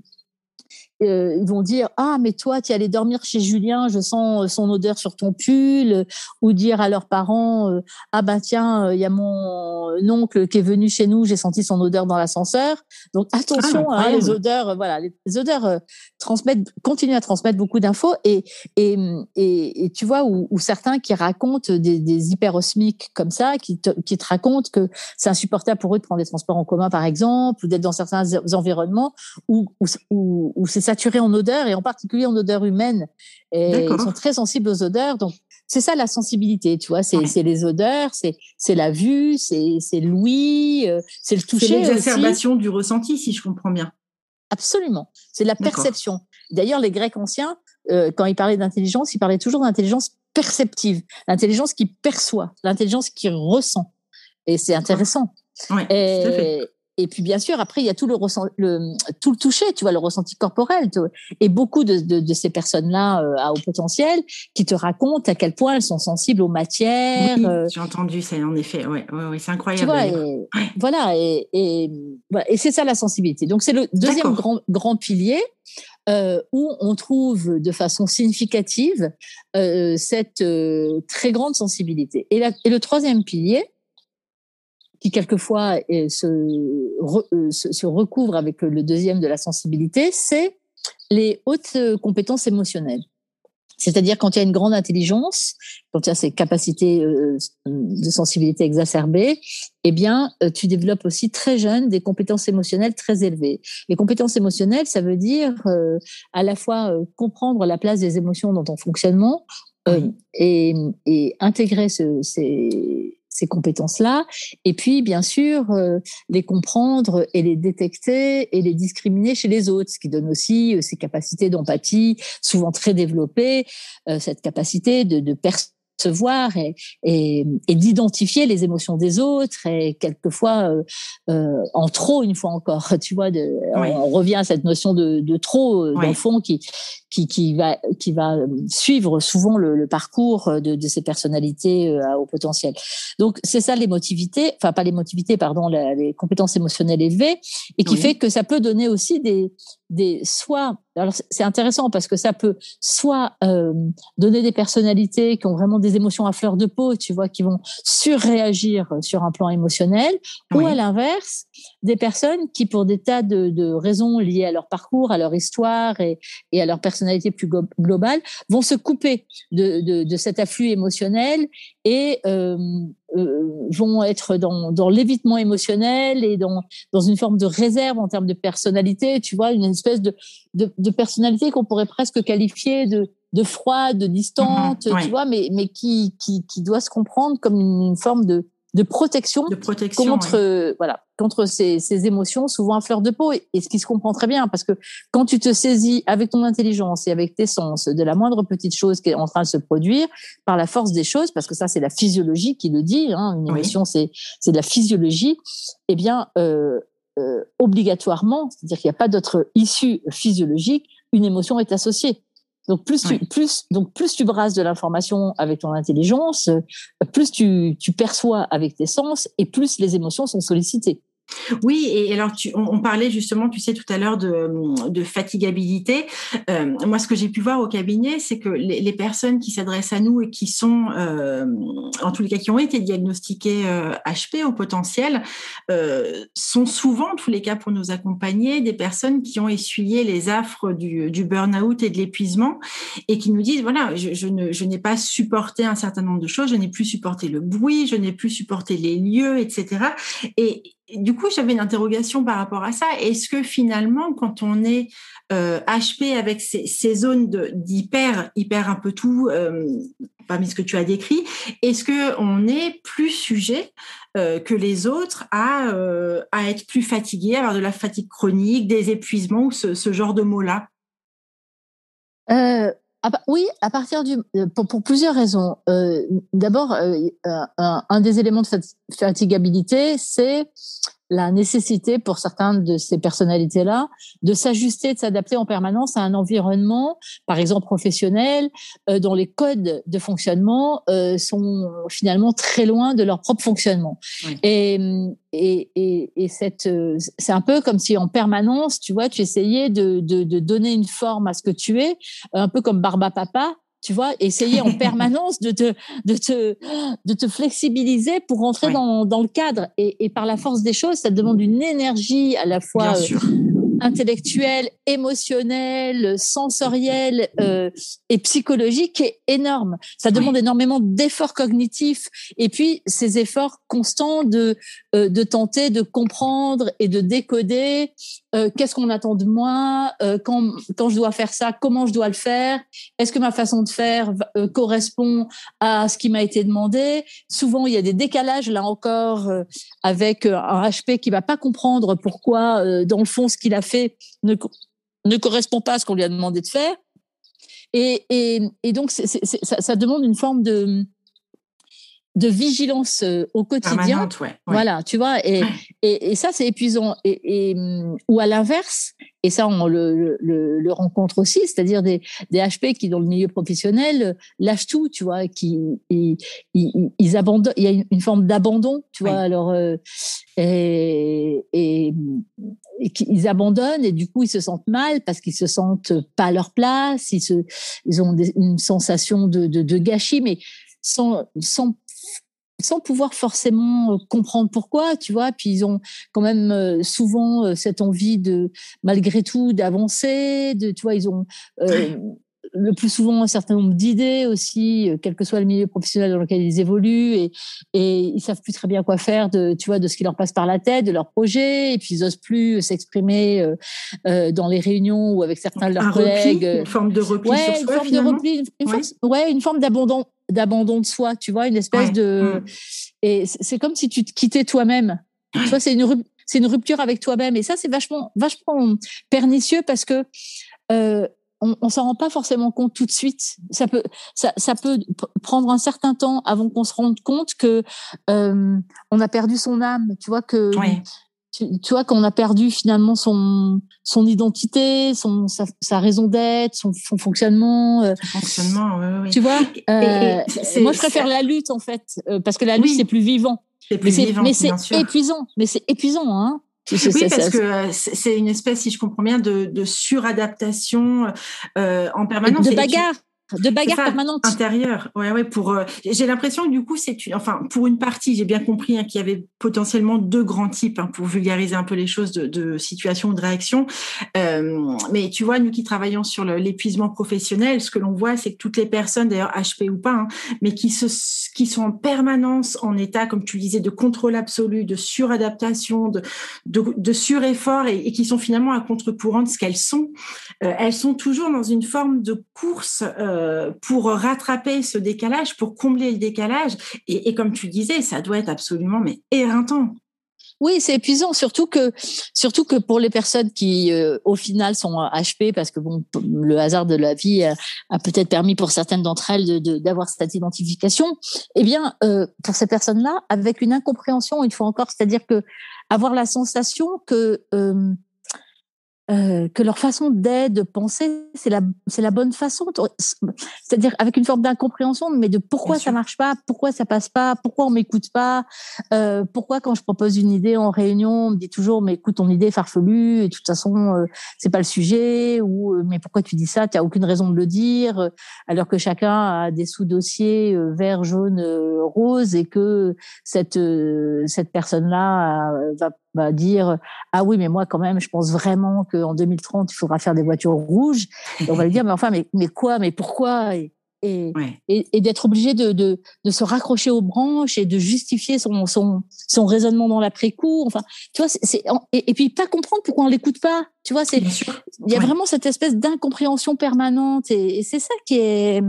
euh, ils vont dire ah mais toi tu es allé dormir chez Julien je sens euh, son odeur sur ton pull ou dire à leurs parents euh, ah bah tiens il y a mon oncle qui est venu chez nous j'ai senti son odeur dans l'ascenseur. Donc attention ah, hein, les odeurs voilà les odeurs transmettent continuent à transmettre beaucoup d'infos. Et, et et, et tu vois où, certains qui racontent des, des hyperosmiques comme ça qui te, qui te racontent que c'est insupportable pour eux de prendre des transports en commun par exemple ou d'être dans certains environnements où où, où, où c'est saturés en odeur et en particulier en odeur humaine. Et ils sont très sensibles aux odeurs. Donc, c'est ça la sensibilité, tu vois. C'est les odeurs, c'est la vue, c'est l'ouïe, euh, c'est le toucher. C'est l'exacerbation du ressenti, si je comprends bien. Absolument. C'est la perception. D'ailleurs, les Grecs anciens, euh, quand ils parlaient d'intelligence, ils parlaient toujours d'intelligence perceptive, l'intelligence qui perçoit, l'intelligence qui ressent. Et c'est intéressant. Et, et puis bien sûr, après il y a tout le, le tout le toucher, tu vois, le ressenti corporel. Et beaucoup de, de, de ces personnes-là euh, à haut potentiel qui te racontent à quel point elles sont sensibles aux matières. Euh. j'ai entendu, c'est en effet, ouais, ouais, c'est incroyable. Tu vois, et, Voilà, et, et, et c'est ça la sensibilité. Donc c'est le deuxième grand, grand pilier. Euh, où on trouve de façon significative cette très grande sensibilité. Et, la, et le troisième pilier, qui quelquefois se, euh, se, se, recouvre avec le deuxième de la sensibilité, c'est les hautes compétences émotionnelles. C'est-à-dire quand il y a une grande intelligence, quand il y a ces capacités euh, de sensibilité exacerbées, eh bien, euh, tu développes aussi très jeune des compétences émotionnelles très élevées. Les compétences émotionnelles, ça veut dire à la fois comprendre la place des émotions dans ton fonctionnement et, et intégrer ce, ces, ces compétences-là, et puis bien sûr euh, les comprendre et les détecter et les discriminer chez les autres, ce qui donne aussi euh, ces capacités d'empathie, souvent très développées, euh, cette capacité de, de voir et, et, et d'identifier les émotions des autres et quelquefois en trop une fois encore [LAUGHS] tu vois de, on, revient à cette notion de, de trop dans le fond qui qui, qui va qui va suivre souvent le, le parcours de, de, ces personnalités euh, au potentiel. Donc c'est ça l'émotivité enfin pas l'émotivité pardon les compétences émotionnelles élevées et qui fait que ça peut donner aussi des des soit alors c'est intéressant parce que ça peut soit euh, donner des personnalités qui ont vraiment des émotions à fleur de peau, tu vois, qui vont surréagir sur un plan émotionnel, ou à l'inverse, des personnes qui, pour des tas de, de, raisons liées à leur parcours, à leur histoire et, et à leur personnalité plus globale, vont se couper de, de, de cet afflux émotionnel et euh, euh, vont être dans, dans l'évitement émotionnel et dans, dans une forme de réserve en termes de personnalité, tu vois, une espèce de, de, de personnalité qu'on pourrait presque qualifier de, de froide, de distante, mhm, tu vois, mais, mais qui, qui, qui doit se comprendre comme une forme de, de protection, de protection contre euh, voilà contre ces, ces, émotions souvent à fleur de peau et, ce qui se comprend très bien parce que quand tu te saisis avec ton intelligence et avec tes sens de la moindre petite chose qui est en train de se produire par la force des choses parce que ça c'est la physiologie qui le dit hein, une émotion c'est c'est de la physiologie eh bien euh, euh, obligatoirement c'est-à-dire qu'il n'y a pas d'autre issue physiologique une émotion est associée donc plus tu plus donc plus tu brasses de l'information avec ton intelligence, plus tu, tu perçois avec tes sens et plus les émotions sont sollicitées. Oui, et alors on, parlait justement, tu sais, tout à l'heure de, de, fatigabilité. Euh, moi, ce que j'ai pu voir au cabinet, c'est que les, personnes qui s'adressent à nous et qui sont, euh, en tous les cas, qui ont été diagnostiquées euh, HP au potentiel, euh, sont souvent, en tous les cas, pour nous accompagner, des personnes qui ont essuyé les affres du, burn-out et de l'épuisement et qui nous disent, voilà, je, n'ai pas supporté un certain nombre de choses, je n'ai plus supporté le bruit, je n'ai plus supporté les lieux, etc. Et, du coup, j'avais une interrogation par rapport à ça. Est-ce que finalement, quand on est euh, HP avec ces, zones d'hyper, hyper un peu tout, euh, parmi ce que tu as décrit, est-ce que on est plus sujet euh, que les autres à, euh, être plus fatigué, avoir de la fatigue chronique, des épuisements ou ce, genre de mots-là? Euh, oui, à partir du euh, pour, plusieurs raisons. Euh, D'abord, euh, un, un, des éléments de fatigabilité, c'est la nécessité pour certains de ces personnalités-là de s'ajuster, de s'adapter en permanence à un environnement, par exemple professionnel, euh, dont les codes de fonctionnement euh, sont finalement très loin de leur propre fonctionnement. Oui. Et, et, et, et cette, c'est un peu comme si en permanence, tu vois, tu essayais de, de, de donner une forme à ce que tu es, un peu comme Barba Papa, tu vois, essayer en [LAUGHS] permanence de te, de te, de te flexibiliser pour rentrer dans, dans le cadre. Et, et, par la force des choses, ça demande une énergie à la fois euh, intellectuelle, émotionnelle, sensorielle euh, et psychologique est énorme. Ça demande oui. énormément d'efforts cognitifs et puis ces efforts constants de, euh, de tenter de comprendre et de décoder euh, qu'est-ce qu'on attend de moi, quand, quand je dois faire ça, comment je dois le faire, est-ce que ma façon de faire correspond à ce qui m'a été demandé. Souvent, il y a des décalages, là encore, avec un HP qui va pas comprendre pourquoi, dans le fond, ce qu'il a fait ne, ne correspond pas à ce qu'on lui a demandé de faire. Et, et, donc, ça demande une forme de de vigilance euh, au quotidien. Ouais, ouais. Voilà, tu vois, et, ouais. et, et, ça, c'est épuisant. Et, et, ou à l'inverse, et ça, on le, le, le rencontre aussi, c'est-à-dire des, des HP qui, dans le milieu professionnel, lâchent tout, tu vois, qui ils, ils, ils abandonnent. Il y a une, une forme d'abandon, tu vois. Alors, euh, et, et, et ils abandonnent et du coup, ils se sentent mal parce qu'ils se sentent pas à leur place. Ils se, ils ont des, une sensation de, de, de gâchis, mais sans, sans sans pouvoir forcément euh, comprendre pourquoi, tu vois. Puis ils ont quand même euh, souvent euh, cette envie de, malgré tout, d'avancer. De, tu vois, ils ont euh, le plus souvent un certain nombre d'idées aussi, quel que soit le milieu professionnel dans lequel ils évoluent, et, et ils savent plus très bien quoi faire de, tu vois, de ce qui leur passe par la tête, de leur projet, et puis ils osent plus s'exprimer euh, dans les réunions ou avec certains de leurs un collègues. Repli, une forme de repli ouais, sur une soi, forme de repli, une, une ouais. forme, ouais, une forme d'abandon d'abandon de soi, tu vois, une espèce de. Mm. Et c'est comme si tu te quittais toi-même. Tu vois, c'est une, c'est une rupture avec toi-même. Et ça, c'est vachement, vachement pernicieux parce que euh, on, on s'en rend pas forcément compte tout de suite. Ça peut, ça, ça peut prendre un certain temps avant qu'on se rende compte que euh, on a perdu son âme. Tu vois que. Tu, vois qu'on a perdu finalement son son identité, son sa, raison d'être, son, son, fonctionnement. Euh, fonctionnement, oui, oui. Tu vois. Euh, moi, je préfère la lutte en fait, euh, parce que la lutte c'est plus vivant. C'est plus vivant, mais c'est épuisant. Mais c'est épuisant, hein. Oui, parce que c'est une espèce, si je comprends bien, de, de suradaptation euh, en permanence. De bagarre de bagarre permanente. intérieure. Ouais ouais pour euh, j'ai l'impression que du coup c'est enfin pour une partie j'ai bien compris hein, qu'il y avait potentiellement deux grands types hein, pour vulgariser un peu les choses de, de situation ou de réaction. Euh, mais tu vois nous qui travaillons sur l'épuisement professionnel ce que l'on voit c'est que toutes les personnes d'ailleurs HP ou pas hein, mais qui se qui sont en permanence en état comme tu disais de contrôle absolu de suradaptation de de, de sureffort et, et, qui sont finalement à contre-courant de ce qu'elles sont euh, elles sont toujours dans une forme de course euh, euh, pour rattraper ce décalage, pour combler le décalage. Et, comme tu disais, ça doit être absolument mais éreintant. Oui, c'est épuisant, surtout que surtout que pour les personnes qui euh, au final sont HP, parce que bon, le hasard de la vie a, peut-être permis pour certaines d'entre elles d'avoir cette identification. Eh bien, euh, pour ces personnes-là, avec une incompréhension, une fois encore, c'est-à-dire que avoir la sensation que que leur façon d'être, de penser, c'est la, c'est la bonne façon. C'est-à-dire avec une forme d'incompréhension, mais de pourquoi ça marche pas, pourquoi ça passe pas, pourquoi on m'écoute pas, euh, pourquoi quand je propose une idée en réunion, on me dit toujours mais écoute ton idée est farfelue et de toute façon euh, c'est pas le sujet ou euh, mais pourquoi tu dis ça, tu as aucune raison de le dire, alors que chacun a des sous-dossiers vert, jaune, rose et que cette cette personne-là va va dire ah oui mais moi quand même je pense vraiment qu'en 2030 il faudra faire des voitures rouges et on va lui dire mais enfin mais mais quoi mais pourquoi? Et, et, et, d'être obligé de, de, de, se raccrocher aux branches et de justifier son, son, son raisonnement dans l'après-coup. Enfin, tu vois, c'est, et, et, puis pas comprendre pourquoi on l'écoute pas. Tu vois, c'est, il y a vraiment cette espèce d'incompréhension permanente et, c'est ça qui est,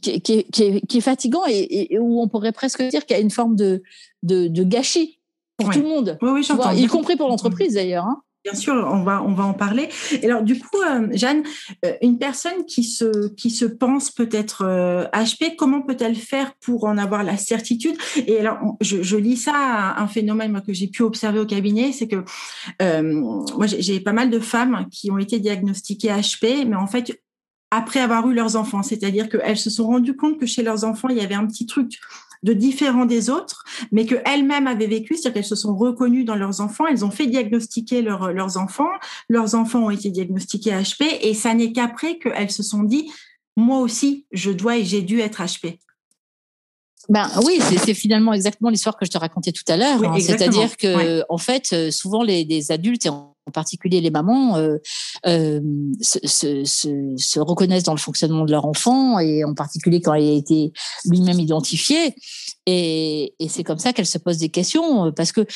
qui, qui, qui, est, qui est fatigant et, où on pourrait presque dire qu'il y a une forme de, de, de gâchis pour tout le monde. Oui, oui, j'entends. Y compris pour l'entreprise d'ailleurs. Hein. Bien sûr, on va on va en parler. Et alors du coup, euh, Jeanne, euh, une personne qui se qui se pense peut-être HP, euh, comment peut-elle faire pour en avoir la certitude? Et alors, je, je, lis ça un phénomène moi, que j'ai pu observer au cabinet, c'est que moi j'ai pas mal de femmes qui ont été diagnostiquées HP, mais en fait après avoir eu leurs enfants, c'est-à-dire qu'elles se sont rendues compte que chez leurs enfants il y avait un petit truc de différents des autres, mais qu'elles-mêmes avaient vécu, c'est-à-dire qu'elles se sont reconnues dans leurs enfants, elles ont fait diagnostiquer leurs enfants, leurs enfants ont été diagnostiqués HP, et ça n'est qu'après qu'elles se sont dit, moi aussi, je dois et j'ai dû être HP. Ben oui, c'est finalement exactement l'histoire que je te racontais tout à l'heure. Hein. C'est-à-dire que, en fait, euh, souvent les, les adultes, et en particulier les mamans, euh, euh, se, se, se, reconnaissent dans le fonctionnement de leur enfant et en particulier quand il a été lui-même identifié. Et, c'est comme ça qu'elle se pose des questions euh, parce que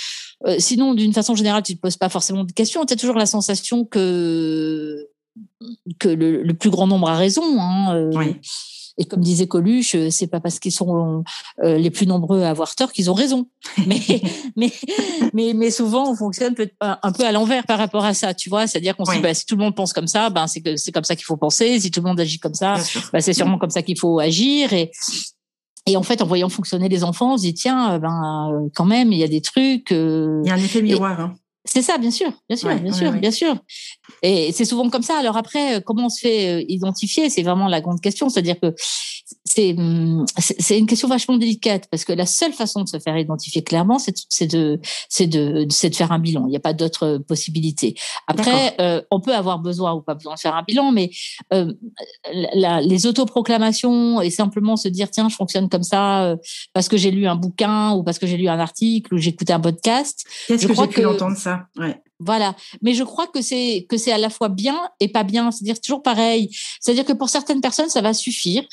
sinon, d'une façon générale, tu ne te poses pas forcément de questions. Tu as toujours la sensation que que le, plus grand nombre a raison. Hein, oui. Et comme disait Coluche, euh, c'est pas parce qu'ils sont euh, les plus nombreux à avoir tort qu'ils ont raison. [LAUGHS] Mais, mais, mais, mais souvent, on fonctionne un peu à l'envers par rapport à ça, tu vois. C'est-à-dire qu'on se dit, bah, si tout le monde pense comme ça, ben, c'est que c'est comme ça qu'il faut penser. Si tout le monde agit comme ça, bah, c'est sûrement comme ça qu'il faut agir. Et, et en fait, en voyant fonctionner les enfants, on se dit, tiens, ben, quand même, il y a des trucs. il y a un effet miroir. hein. C'est ça, bien sûr, bien sûr, bien sûr, bien sûr. Et c'est souvent comme ça. Alors après, comment on se fait euh, identifier C'est vraiment la grande question. C'est-à-dire que Hum, c'est c'est une question vachement délicate parce que la seule façon de se faire identifier clairement, c'est de c'est de c'est de faire un bilan. Il n'y a pas d'autre possibilité. Après, euh, on peut avoir besoin ou pas besoin de faire un bilan, mais euh, la, les autoproclamations et simplement se dire tiens, je fonctionne comme ça euh, parce que j'ai lu un bouquin ou parce que j'ai lu un article ou j'ai écouté un podcast. Qu'est-ce que j'ai pu entendre ça? Ouais. Voilà. Mais je crois que c'est que c'est à la fois bien et pas bien. C'est-à-dire toujours pareil. C'est-à-dire que pour certaines personnes, ça va suffire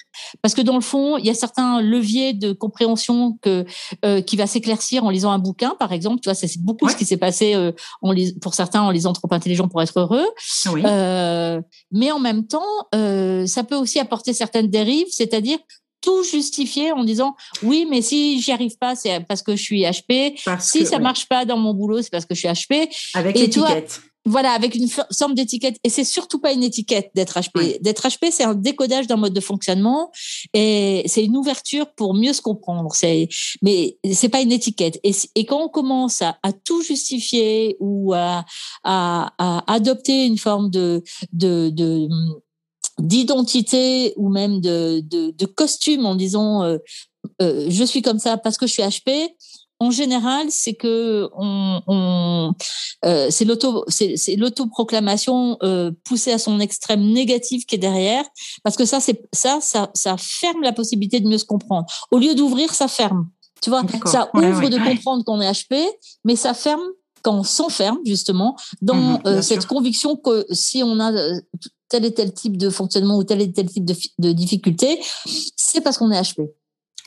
parce que dans le fond, il y a certains leviers de compréhension que euh, qui va s'éclaircir en lisant un bouquin, par exemple. Tu vois, c'est beaucoup ce qui s'est passé euh, en pour certains en lisant trop intelligent pour être heureux. Euh, mais en même temps, euh, ça peut aussi apporter certaines dérives, c'est-à-dire tout justifier en disant oui, mais si j'y arrive pas, c'est parce que je suis HP. si ça marche pas dans mon boulot, c'est parce que je suis HP. Avec l'étiquette. Voilà, avec une forme d'étiquette. Et c'est surtout pas une étiquette d'être HP. D'être HP, c'est un décodage d'un mode de fonctionnement et c'est une ouverture pour mieux se comprendre. C'est, mais c'est pas une étiquette. Et, et quand on commence à, à tout justifier ou à, à, à, adopter une forme de, de, de d'identité ou même de, de, de, costume en disant euh, euh, je suis comme ça parce que je suis HP, en général, c'est que on, on euh, c'est l'auto, c'est, l'autoproclamation poussée à son extrême négatif qui est derrière, parce que ça, c'est ça, ça, ça ferme la possibilité de mieux se comprendre. Au lieu d'ouvrir, ça ferme. Tu vois, ça ouvre de comprendre qu'on est HP, mais ça ferme quand on s'enferme justement dans mhm, euh, cette conviction que si on a euh, tel et tel type de fonctionnement ou tel et tel type de, de difficulté, c'est parce qu'on est HP.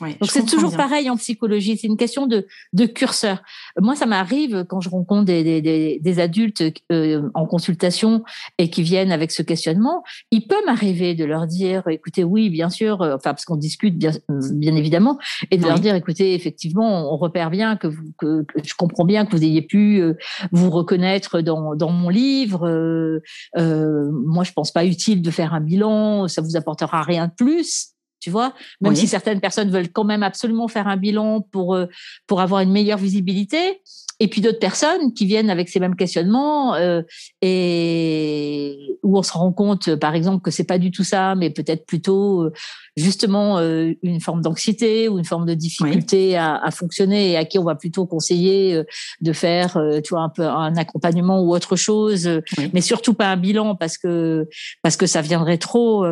Donc c'est toujours pareil en psychologie, c'est une question de, de curseur. Moi, ça m'arrive quand je rencontre des, des, des adultes euh, en consultation et qui viennent avec ce questionnement, il peut m'arriver de leur dire, écoutez, oui, bien sûr, euh, enfin parce qu'on discute bien, bien évidemment, et de leur dire, écoutez, effectivement, on repère bien que, vous, que, je comprends bien que vous ayez pu euh, vous reconnaître dans, dans mon livre. Euh, moi, je pense pas utile de faire un bilan, ça vous apportera rien de plus tu vois même si certaines personnes veulent quand même absolument faire un bilan pour euh, pour avoir une meilleure visibilité. Et puis d'autres personnes qui viennent avec ces mêmes questionnements euh, et où on se rend compte par exemple que c'est pas du tout ça mais peut-être plutôt euh, justement une forme d'anxiété ou une forme de difficulté à, à, fonctionner et à qui on va plutôt conseiller de faire tu vois un peu un accompagnement ou autre chose. Mais surtout pas un bilan parce que parce que ça viendrait trop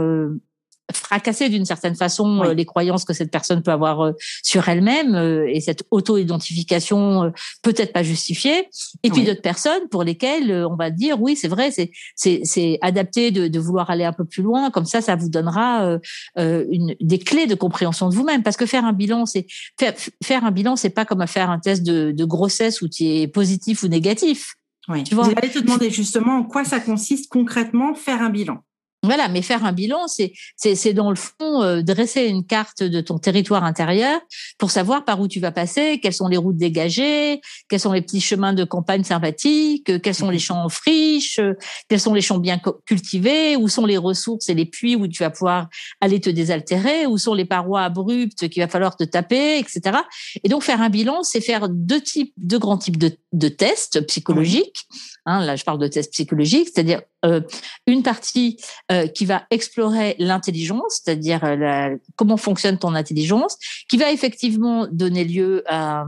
fracasser d'une certaine façon euh, les croyances que cette personne peut avoir euh, sur elle-même euh, et cette auto-identification peut-être pas justifiée. Et puis d'autres personnes pour lesquelles on va dire oui, c'est vrai, c'est c'est c'est adapté de, de vouloir aller un peu plus loin. Comme ça, ça vous donnera une des clés de compréhension de vous-même. Parce que faire un bilan, c'est faire, faire un bilan, c'est pas comme faire un test de, de grossesse où tu es positif ou négatif. Oui. Tu vois? Allez te demander justement en quoi ça consiste concrètement faire un bilan. Voilà, mais faire un bilan, c'est c'est dans le fond euh, dresser une carte de ton territoire intérieur pour savoir par où tu vas passer, quelles sont les routes dégagées, quels sont les petits chemins de campagne sympathiques, quels sont les mhm. champs friches, quels sont les champs bien cultivés, où sont les ressources et les puits où tu vas pouvoir aller te désaltérer, où sont les parois abruptes qu'il va falloir te taper, etc. Et donc faire un bilan, c'est faire deux types, deux grands types de, de tests psychologiques. Hein, là, je parle de tests psychologiques, c'est-à-dire euh, une partie euh, qui va explorer l'intelligence, c'est-à-dire euh, comment fonctionne ton intelligence, qui va effectivement donner lieu à,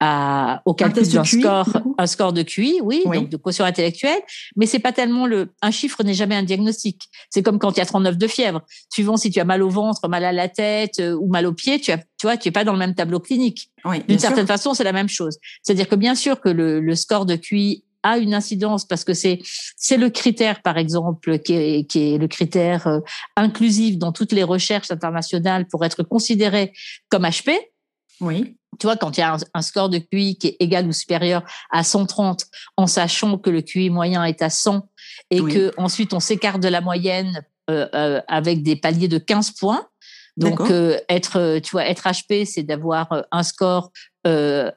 à au calcul d'un score, un score de QI, oui, donc de quotient intellectuel, mais c'est pas tellement le, un chiffre n'est jamais un diagnostic. C'est comme quand il y a 39 de fièvre. Suivant si tu as mal au ventre, mal à la tête ou mal aux pieds, tu as, tu vois, tu es pas dans le même tableau clinique. D'une certaine façon, c'est la même chose. C'est-à-dire que bien sûr que le, le score de QI a une incidence parce que c'est c'est le critère par exemple qui est, qui est le critère euh, inclusif dans toutes les recherches internationales pour être considéré comme HP. Oui. Tu vois, quand il y a un, score de QI qui est égal ou supérieur à 130, en sachant que le QI moyen est à 100 et que ensuite on s'écarte de la moyenne euh, euh, avec des paliers de 15 points. Donc être, tu vois, être HP, c'est d'avoir un score de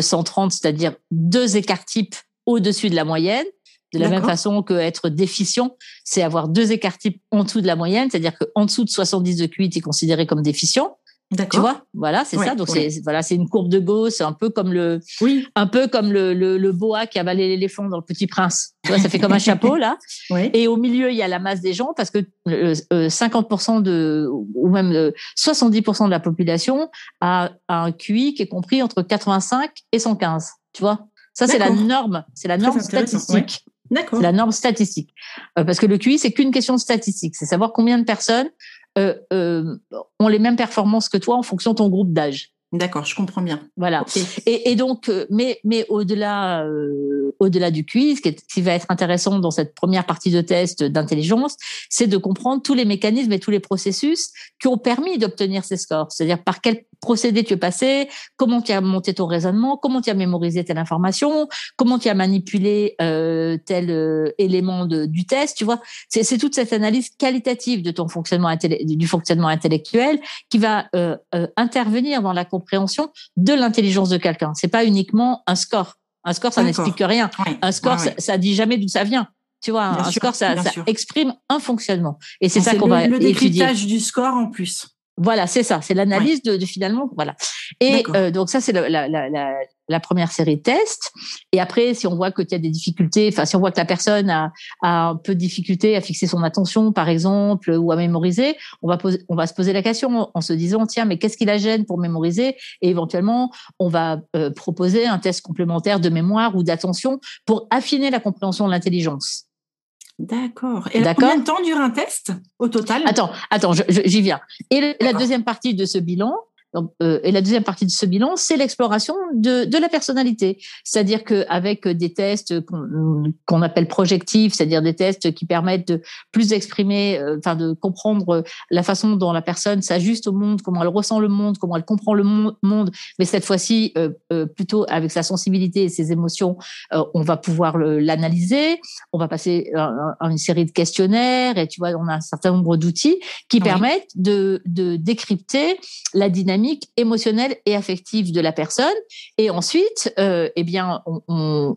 130, c'est-à-dire deux écarts types au-dessus de la moyenne. De la même façon que être déficient, c'est avoir deux écarts types en dessous de la moyenne, c'est-à-dire qu'en dessous de 70 de QI, tu es considéré comme déficient. Tu vois, voilà, c'est ça. Donc c'est voilà, c'est une courbe de Gauss, un peu comme le, oui. un peu comme le, le, boa qui a avalé l'éléphant dans le Petit Prince. Tu vois, ça fait comme un chapeau là. [LAUGHS] Et au milieu, il y a la masse des gens parce que 50% euh, de ou même 70% de la population a, a un QI qui est compris entre 85 et 115. Tu vois? Ça, c'est la norme. C'est la norme statistique. D'accord. La norme statistique. Euh, parce que le QI, c'est qu'une question de statistique. C'est savoir combien de personnes euh, euh, ont les mêmes performances que toi en fonction de ton groupe d'âge. D'accord, je comprends bien. Voilà. Et, et, donc, euh, mais, mais au-delà, euh, au-delà du quiz, ce qui, va être intéressant dans cette première partie de test d'intelligence, c'est de comprendre tous les mécanismes et tous les processus qui ont permis d'obtenir ces scores. C'est-à-dire par quel, procédé tu es passé, comment tu as monté ton raisonnement, comment tu as mémorisé telle information, comment tu as manipulé euh, tel euh, élément de, du test, tu vois. C'est toute cette analyse qualitative de ton fonctionnement du fonctionnement intellectuel qui va intervenir dans la compréhension de l'intelligence de quelqu'un. C'est pas uniquement un score. Un score, ça n'explique rien. Un score, Ça, ça dit jamais d'où ça vient. Tu vois, un score, ça, ça exprime un fonctionnement. Et c'est ça qu'on va le décryptage du score en plus. Voilà, c'est ça, c'est l'analyse de, de, finalement, voilà. Et euh, donc ça, c'est la, la, la, la, première série de tests. Et après, si on voit qu'il y a des difficultés, enfin si on voit que la personne a, a, un peu de difficulté à fixer son attention, par exemple, ou à mémoriser, on va poser, on va se poser la question en se disant tiens, mais qu'est-ce qui la gêne pour mémoriser? Et éventuellement, on va euh, proposer un test complémentaire de mémoire ou d'attention pour affiner la compréhension de l'intelligence. D'accord. Et combien de temps dure un test au total? Attends, attends, j'y viens. Et la deuxième partie de ce bilan, donc, euh, et la deuxième partie de ce bilan, c'est l'exploration de, de, la personnalité. C'est-à-dire qu'avec des tests qu'on appelle projectifs, c'est-à-dire des tests qui permettent de plus exprimer, euh, enfin de comprendre la façon dont la personne s'ajuste au monde, comment elle ressent le monde, comment elle comprend le monde, mais cette fois-ci euh, plutôt avec sa sensibilité et ses émotions, on va pouvoir l'analyser. On va passer à, une série de questionnaires et tu vois, on a un certain nombre d'outils qui permettent de, de décrypter la dynamique émotionnelle et affective de la personne. Et ensuite, euh, eh bien, on,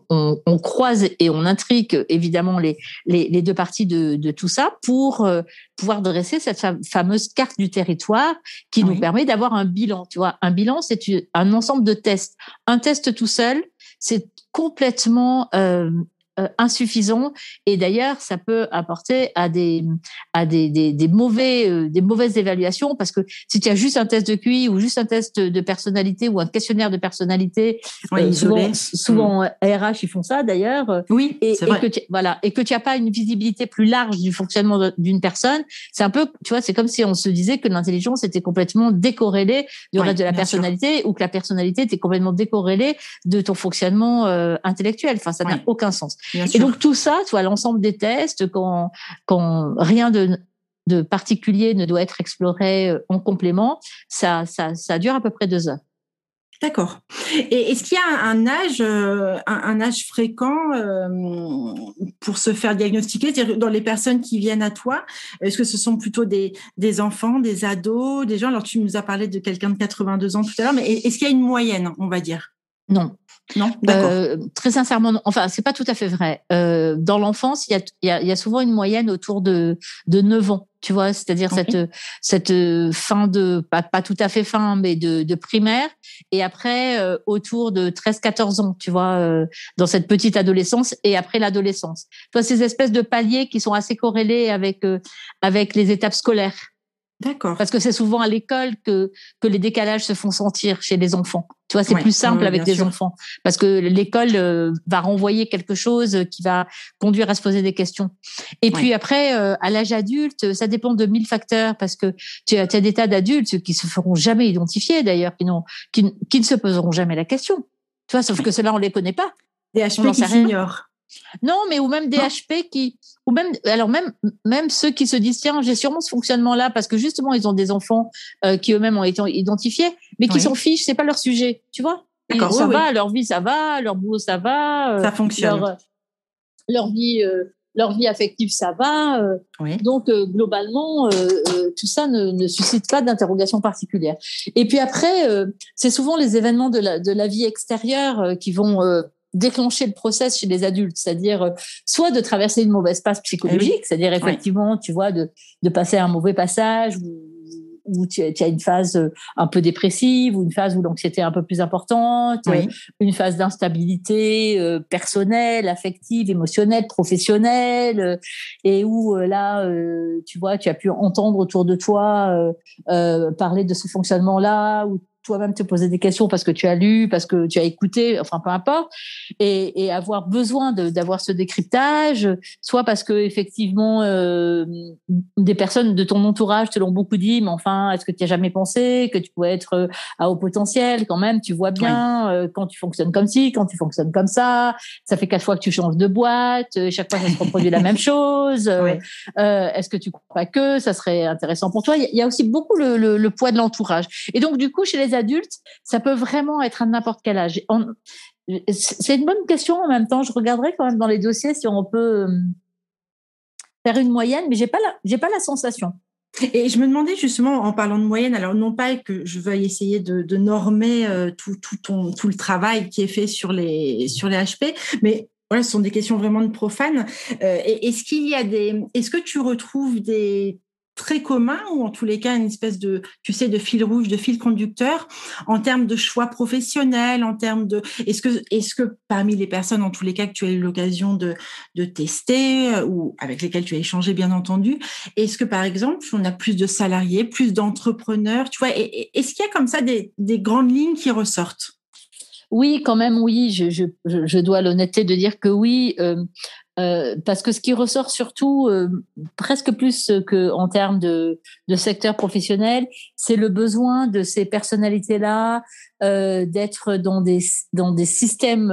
croise et on intrigue évidemment les, les, deux parties de, tout ça pour euh, pouvoir dresser cette fameuse carte du territoire qui nous permet d'avoir un bilan. Tu vois, un bilan, c'est un ensemble de tests. Un test tout seul, c'est complètement euh, insuffisant. Et d'ailleurs ça peut apporter à des à des, des, des mauvais euh, des mauvaises évaluations parce que si tu as juste un test de QI ou juste un test de personnalité ou un questionnaire de personnalité euh, souvent, souvent RH mm. ils font ça d'ailleurs oui et, que tu, voilà et que tu as pas une visibilité plus large du fonctionnement d'une personne c'est un peu tu vois c'est comme si on se disait que l'intelligence était complètement décorrélée du reste de la personnalité ou que la personnalité était complètement décorrélée de ton fonctionnement intellectuel. Enfin ça n'a aucun sens et donc tout ça, tu vois, l'ensemble des tests, quand, quand rien de, de particulier ne doit être exploré euh, en complément, ça, ça, ça dure à peu près deux heures. D'accord. Et est-ce qu'il y a un âge, euh, un, âge fréquent euh, pour se faire diagnostiquer? C'est-à-dire dans les personnes qui viennent à toi, est-ce que ce sont plutôt des, des enfants, des ados, des gens? Alors tu nous as parlé de quelqu'un de 82 ans tout à l'heure, mais est-ce qu'il y a une moyenne, on va dire? Non. Non. Euh, très sincèrement, enfin, c'est pas tout à fait vrai. Euh, dans l'enfance, il y a, y, a, y a, souvent une moyenne autour de, de 9 ans, tu vois, c'est-à-dire cette, cette fin de, pas, pas tout à fait fin, mais de, de primaire, et après euh, autour de 13-14 ans, tu vois, euh, dans cette petite adolescence, et après l'adolescence. Tu vois, ces espèces de paliers qui sont assez corrélés avec, euh, avec les étapes scolaires. D'accord. Parce que c'est souvent à l'école que, que les décalages se font sentir chez les enfants. Tu vois, c'est plus simple avec des enfants parce que l'école euh, va renvoyer quelque chose qui va conduire à se poser des questions. Et puis après, euh, à l'âge adulte, ça dépend de mille facteurs parce que tu as, des tas d'adultes qui se feront jamais identifier d'ailleurs, qui, qui, qui ne se poseront jamais la question. Tu vois, sauf que cela on les connaît pas. Des HP qui s'ignorent. Non, mais ou même des HP qui, ou même, alors même, même ceux qui se disent tiens, j'ai sûrement ce fonctionnement-là parce que justement ils ont des enfants euh, qui eux-mêmes ont été identifiés, mais qui s'en fichent, c'est pas leur sujet, tu vois? ça va, leur vie ça va, leur boulot ça va, euh, ça fonctionne. Leur, leur vie, euh, leur vie affective ça va. Donc globalement, tout ça ne, ne suscite pas d'interrogation particulière. Et puis après, c'est souvent les événements de la, de la vie extérieure qui vont déclencher le process chez les adultes, c'est-à-dire euh, soit de traverser une mauvaise passe psychologique, eh c'est-à-dire effectivement, tu vois, de, de passer un mauvais passage ou où tu, as une phase euh, un peu dépressive ou une phase où l'anxiété est un peu plus importante, une phase d'instabilité euh, personnelle, affective, émotionnelle, professionnelle, et où là, tu vois, tu as pu entendre autour de toi parler de ce fonctionnement-là, ou toi-même te poser des questions parce que tu as lu, parce que tu as écouté, enfin peu importe, et, et avoir besoin d'avoir ce décryptage, soit parce que effectivement euh, des personnes de ton entourage te l'ont beaucoup dit, mais enfin est-ce que tu as jamais pensé que tu pouvais être euh, à haut potentiel quand même Tu vois bien euh, quand tu fonctionnes comme ci, quand tu fonctionnes comme ça, ça fait quatre fois que tu changes de boîte, euh, chaque fois ça se reproduit la même chose. est-ce que tu crois pas que ça serait intéressant pour toi? Il y a aussi beaucoup le, le, le poids de l'entourage, et donc du coup chez les adultes, ça peut vraiment être à n'importe quel âge. C'est une bonne question en même temps. Je regarderai quand même dans les dossiers si on peut euh, faire une moyenne, mais j'ai pas pas la sensation. Et je me demandais justement, en parlant de moyenne, alors non pas que je veuille essayer de, normer euh, tout, tout, ton, tout le travail qui est fait sur les, sur les HP, mais voilà, ce sont des questions vraiment de profanes. Euh, est-ce qu'il y a des, est-ce que tu retrouves des très commun ou en tous les cas une espèce de, tu sais, de fil rouge, de fil conducteur en termes de choix professionnels, en termes de, est-ce que, est-ce que parmi les personnes, en tous les cas que tu as eu l'occasion de, de tester euh, ou avec lesquelles tu as échangé bien entendu, est-ce que par exemple on a plus de salariés, plus d'entrepreneurs, tu vois, est-ce qu'il y a comme ça des, des grandes lignes qui ressortent? Oui, quand même, oui. Je, je, je dois l'honnêteté de dire que oui. Euh, euh, parce que ce qui ressort surtout, euh, presque plus que en termes de, secteur professionnel, c'est le besoin de ces personnalités-là euh, d'être dans des dans des systèmes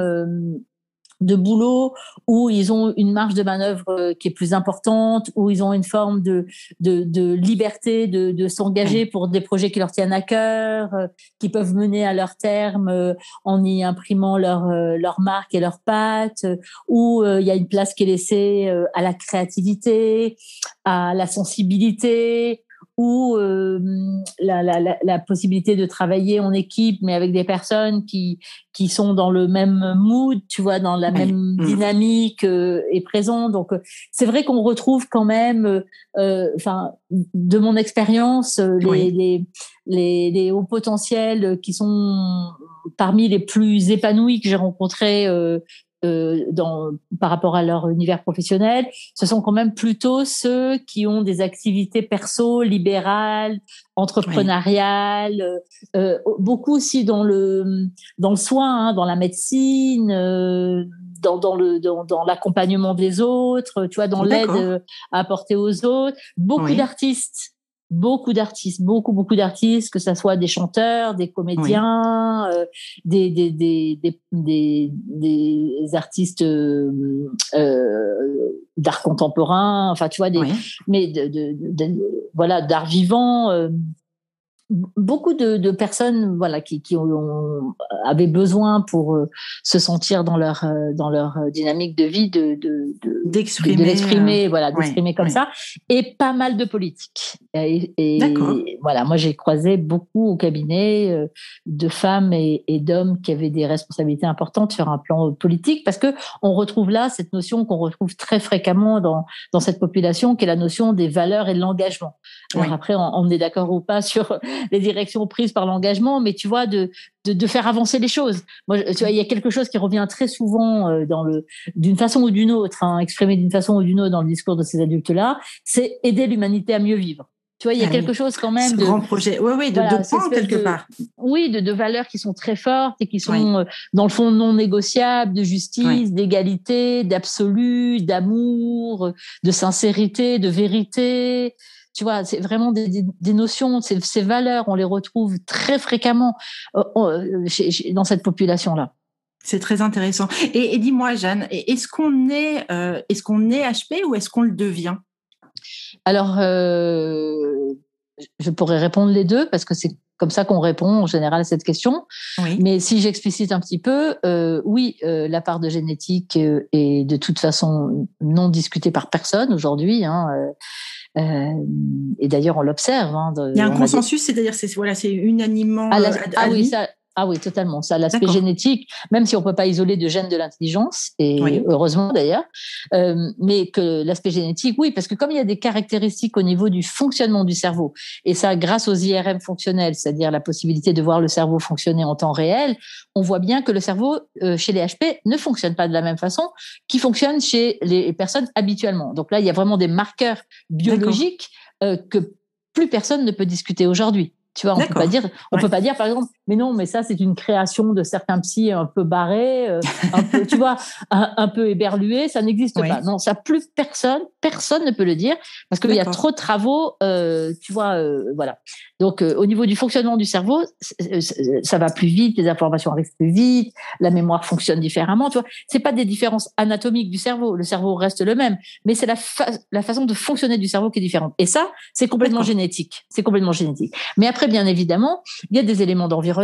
de boulot où ils ont une marge de manœuvre euh, qui est plus importante, où ils ont une forme de, de, de liberté de, de s'engager pour des projets qui leur tiennent à cœur, euh, qui peuvent mener à leur terme euh, en y imprimant leur, leur marque et leur patte, où il y a une place qui est laissée à la créativité, à la sensibilité, ou euh, la, la, la, possibilité de travailler en équipe, mais avec des personnes qui qui sont dans le même mood, tu vois, dans la même mm. dynamique euh, et présent. Donc, euh, c'est vrai qu'on retrouve quand même, enfin, de mon expérience, les, les, les, les, hauts potentiels qui sont parmi les plus épanouis que j'ai rencontrés euh, dans, par rapport à leur univers professionnel, ce sont quand même plutôt ceux qui ont des activités perso, libérales, entrepreneuriales, euh, euh, beaucoup aussi dans le dans le soin, hein, dans la médecine, euh, dans, dans le dans, dans l'accompagnement des autres, tu vois, dans l'aide à apporter aux autres. Beaucoup d'artistes beaucoup d'artistes, beaucoup, beaucoup d'artistes, que ce soit des chanteurs, des comédiens, euh, des, des, des, des, des, artistes euh, euh, d'art contemporain, enfin, tu vois, des, mais de, de, de, voilà, d'art vivant beaucoup de, de, personnes voilà qui, qui ont, avaient besoin pour euh, se sentir dans leur euh, dans leur euh, dynamique de vie de de d'exprimer de, l'exprimer voilà d'exprimer comme ça. Et pas mal de politiques et, et voilà moi j'ai croisé beaucoup au cabinet de femmes et, et d'hommes qui avaient des responsabilités importantes sur un plan politique parce que on retrouve là cette notion qu'on retrouve très fréquemment dans dans cette population qui est la notion des valeurs et de l'engagement. Alors après on, on est d'accord ou pas sur [LAUGHS] les directions prises par l'engagement, mais tu vois, de, de, de, faire avancer les choses. Moi, tu vois, il y a quelque chose qui revient très souvent euh, dans le, d'une façon ou d'une autre, hein, exprimé d'une façon ou d'une autre dans le discours de ces adultes-là, c'est aider l'humanité à mieux vivre. Tu vois, il y a ah quelque chose quand même. de grand projet. Oui, oui, de, de quelque part. Oui, de, de valeurs qui sont très fortes et qui sont, euh, dans le fond, non négociables, de justice, d'égalité, d'absolu, d'amour, de sincérité, de vérité. Tu vois, c'est vraiment des, des, notions, ces, ces, valeurs, on les retrouve très fréquemment euh, euh, dans cette population-là. C'est très intéressant. Et, dis-moi, Jeanne, est-ce qu'on est, euh, est-ce qu'on est HP ou est-ce qu'on le devient? Alors, euh, je pourrais répondre les deux parce que c'est comme ça qu'on répond en général à cette question. Oui. Mais si j'explicite un petit peu, euh, oui, euh, la part de génétique est de toute façon non discutée par personne aujourd'hui. Hein, et d'ailleurs, on l'observe. Hein, Il y a un consensus, c'est-à-dire c'est voilà, c'est unanimement. Ah, ah oui, ça, ah oui, totalement. Ça, l'aspect génétique, même si on peut pas isoler de gènes de l'intelligence, et heureusement d'ailleurs, euh, mais que l'aspect génétique, oui, parce que comme il y a des caractéristiques au niveau du fonctionnement du cerveau, et ça grâce aux IRM fonctionnels, c'est-à-dire la possibilité de voir le cerveau fonctionner en temps réel, on voit bien que le cerveau euh, chez les HP ne fonctionne pas de la même façon qu'il fonctionne chez les personnes habituellement. Donc là, il y a vraiment des marqueurs biologiques euh, que plus personne ne peut discuter aujourd'hui. Tu vois, on peut pas dire, on peut pas dire par exemple, mais non, mais ça c'est une création de certains psys un peu barrés, euh, un peu, tu vois, un, peu éberlués. Ça n'existe pas. Non, ça plus personne, personne ne peut le dire parce qu'il y a trop de travaux, euh, tu vois, euh, voilà. Donc au niveau du fonctionnement du cerveau, ça va plus vite, les informations arrivent plus vite, la mémoire fonctionne différemment. Tu vois, c'est pas des différences anatomiques du cerveau. Le cerveau reste le même, mais c'est la, la façon de fonctionner du cerveau qui est différente. Et ça, c'est complètement génétique. C'est complètement génétique. Mais après, bien évidemment, il y a des éléments d'environnement.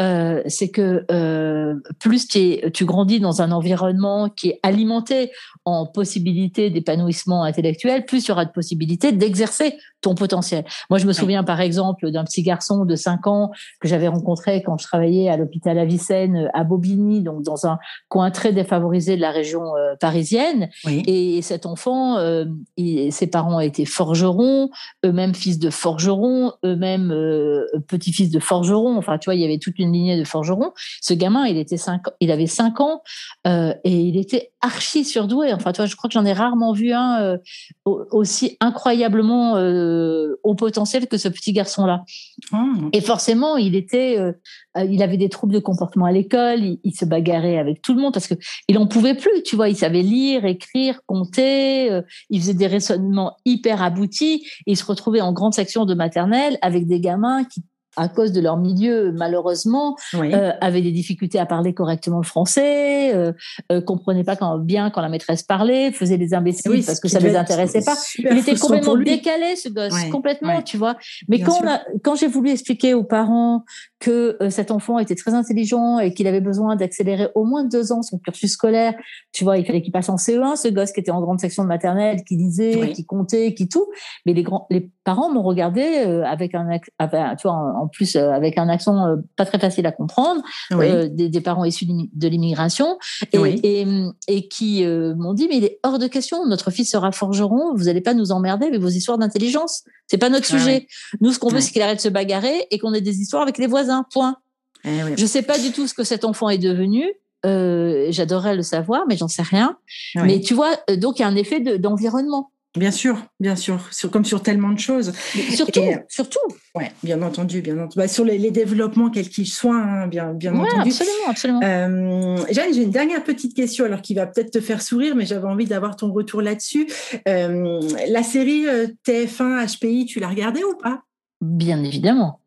Euh, c'est que euh, plus tu, tu grandis dans un environnement qui est alimenté en possibilités d'épanouissement intellectuel, plus il y aura de possibilités d'exercer ton potentiel. Moi, je me souviens par exemple d'un petit garçon de 5 ans que j'avais rencontré quand je travaillais à l'hôpital Avicenne à Bobigny, donc dans un coin très défavorisé de la région euh, parisienne. Et cet enfant, euh, ses parents étaient forgerons, eux-mêmes fils de forgerons, eux-mêmes euh, petits-fils de forgerons. Enfin, tu vois, il y avait toute une lignée de forgerons. Ce gamin, il était cinq, il avait 5 ans et il était archi surdoué. Enfin, tu vois, je crois que j'en ai rarement vu un aussi incroyablement euh, au potentiel que ce petit garçon-là. Ah. Et forcément, il était, euh, il avait des troubles de comportement à l'école, il, se bagarrait avec tout le monde parce que il en pouvait plus. Tu vois, il savait lire, écrire, compter, euh, il faisait des raisonnements hyper aboutis. Et il se retrouvait en grande section de maternelle avec des gamins qui à cause de leur milieu, malheureusement, euh, avaient des difficultés à parler correctement le français, euh, euh, comprenaient pas quand, bien quand la maîtresse parlait, faisaient des imbéciles parce que ça les intéressait pas. Il était complètement décalé, ce gosse, complètement, tu vois. Mais quand, quand j'ai voulu expliquer aux parents que euh, cet enfant était très intelligent et qu'il avait besoin d'accélérer au moins deux ans son cursus scolaire, tu vois, il fallait qu'il passe en CE1, ce gosse qui était en grande section de maternelle, qui lisait, qui comptait, qui tout. Mais les grands, les parents m'ont regardé avec un, tu vois, en plus euh, avec un accent euh, pas très facile à comprendre, euh, des, parents issus de l'immigration, et, et, qui m'ont dit mais il est hors de question, notre fils sera forgeron, vous n'allez pas nous emmerder avec vos histoires d'intelligence, c'est pas notre sujet. Nous, ce qu'on veut, c'est qu'il arrête de se bagarrer et qu'on ait des histoires avec les voisins. Point. Je eh Je sais pas du tout ce que cet enfant est devenu. J'adorerais le savoir, mais j'en sais rien. Mais tu vois, donc il y a un effet d'environnement. Bien sûr, bien sûr, comme sur tellement de choses. surtout, euh, surtout. Ouais, bien entendu, bien entendu. Bah, sur les, développements, quels qu'ils soient, hein, bien, bien entendu. Absolument, absolument. Euh, Jeanne, j'ai une dernière petite question, alors qui va peut-être te faire sourire, mais j'avais envie d'avoir ton retour là-dessus. Euh, la série TF1 HPI, tu l'as regardée ou pas? Bien évidemment.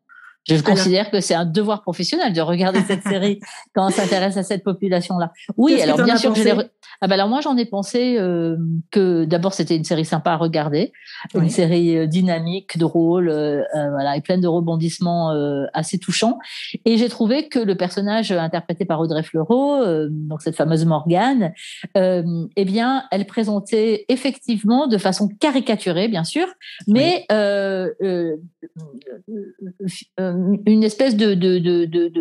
Je considère que c'est un devoir professionnel de regarder cette [LAUGHS] série quand on s'intéresse à cette population-là. Oui, alors bien sûr, je ah ben alors moi j'en ai pensé euh, que d'abord c'était une série sympa à regarder, une série euh, dynamique, drôle, euh, voilà, et pleine de rebondissements assez touchants. Et j'ai trouvé que le personnage interprété par Audrey Fleurot, donc cette fameuse Morgane, eh bien, elle présentait effectivement de façon caricaturée, bien sûr, mais une espèce de,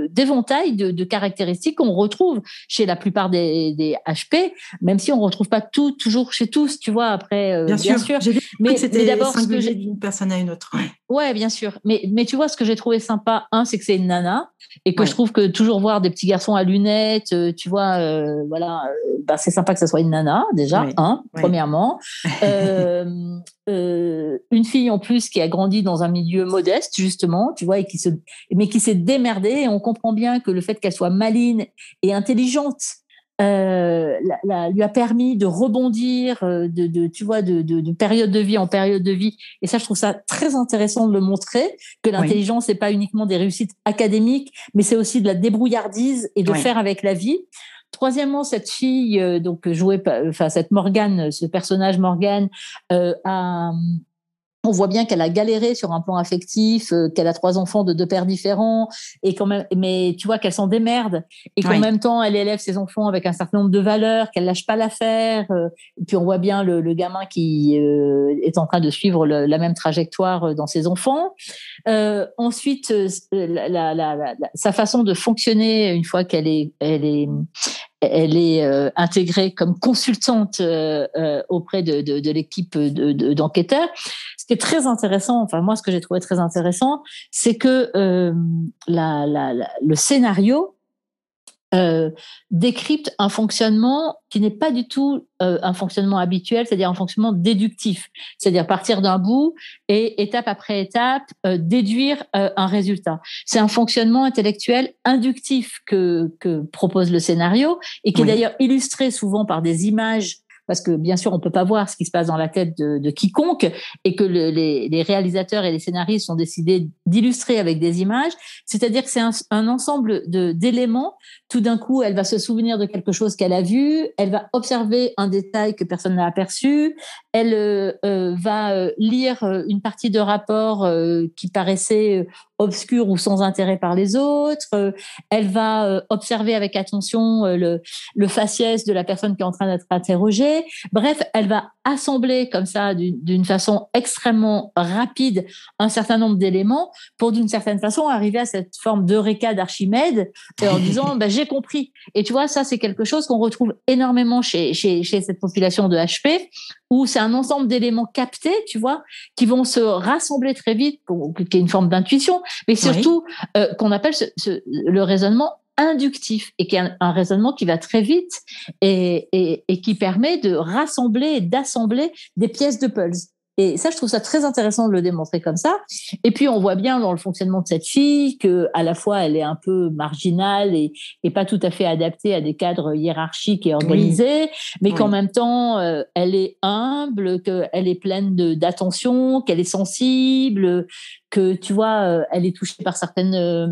d'éventail de, de, caractéristiques qu'on retrouve chez la plupart des, des, HP, même si on retrouve pas tout toujours chez tous, tu vois. Après, euh, bien, sûr, mais, c'était d'abord ce que j'ai d'une personne à une autre. Ouais. Bien sûr. Mais mais tu vois, ce que j'ai trouvé sympa, un, c'est que c'est une nana et que je trouve que toujours voir des petits garçons à lunettes, euh, tu vois, euh, voilà, bah, c'est sympa que ça soit une nana déjà, un, premièrement. [LAUGHS] Euh, une fille en plus qui a grandi dans un milieu modeste justement, tu vois, et qui se, mais qui s'est démerdée. Et on comprend bien que le fait qu'elle soit maline et intelligente euh, la, lui a permis de rebondir, euh, de, de tu vois, de, de, de, période de vie en période de vie. Et ça, je trouve ça très intéressant de le montrer que l'intelligence n'est pas uniquement des réussites académiques, mais c'est aussi de la débrouillardise et de faire avec la vie. Troisièmement, cette fille, euh, donc jouée, enfin cette Morgane, ce personnage Morgane, euh, a, on voit bien qu'elle a galéré sur un plan affectif, euh, qu'elle a trois enfants de deux pères différents, et quand même, mais tu vois qu'elle s'en démerde, et qu'en même temps, elle élève ses enfants avec un certain nombre de valeurs, qu'elle lâche pas l'affaire. Euh, puis on voit bien le, gamin qui euh, est en train de suivre la même trajectoire dans ses enfants. ensuite, sa façon de fonctionner une fois qu'elle est, elle est, elle est intégrée comme consultante auprès de, de l'équipe d'enquêteurs. Qui est très intéressant, enfin moi ce que j'ai trouvé très intéressant, c'est que euh, la, la, le scénario euh, décrypte un fonctionnement qui n'est pas du tout euh, un fonctionnement habituel, c'est-à-dire un fonctionnement déductif, c'est-à-dire partir d'un bout et étape après étape euh, déduire un résultat. C'est un fonctionnement intellectuel inductif que, que propose le scénario et qui est d'ailleurs illustré souvent par des images parce que bien sûr on peut pas voir ce qui se passe dans la tête de, quiconque et que le, les, réalisateurs et les scénaristes ont décidé d'illustrer avec des images. C'est-à-dire que c'est un, ensemble d'éléments. Tout d'un coup, elle va se souvenir de quelque chose qu'elle a vu, elle va observer un détail que personne n'a aperçu, elle euh, euh va euh, lire une partie de rapport qui paraissait obscure ou sans intérêt par les autres. Elle va observer avec attention le, le faciès de la personne qui est en train d'être interrogée. Bref, elle va assembler comme ça d'une façon extrêmement rapide un certain nombre d'éléments pour d'une certaine façon arriver à cette forme d'eureka d'Archimède en [LAUGHS] disant bah, j'ai compris. Et tu vois, ça c'est quelque chose qu'on retrouve énormément chez, chez, chez cette population de HP où c'est un ensemble d'éléments captés, tu vois, qui vont se rassembler très vite, pour, qui est une forme d'intuition, mais surtout euh, qu'on appelle ce, le raisonnement inductif et qui est un, raisonnement qui va très vite et, et, et qui permet de rassembler et d'assembler des pièces de puzzle. Et ça, je trouve ça très intéressant de le démontrer comme ça. Et puis, on voit bien dans le fonctionnement de cette fille que, à la fois, elle est un peu marginale et, et pas tout à fait adaptée à des cadres hiérarchiques et organisés, mais qu'en même temps, euh, elle est humble, qu'elle est pleine d'attention, qu'elle est sensible, que tu vois, euh, elle est touchée par certaines euh,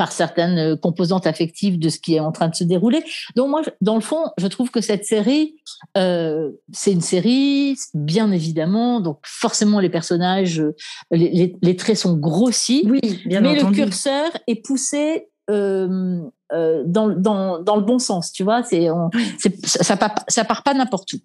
par certaines euh, composantes affectives de ce qui est en train de se dérouler. Donc moi, dans le fond, je trouve que cette série, euh, c'est une série, bien évidemment, donc forcément les personnages, euh, les, les, traits sont grossis, oui, bien mais le curseur est poussé euh, euh, dans, dans, dans, le bon sens, tu vois, c'est, ça, ça, part, ça part pas n'importe où.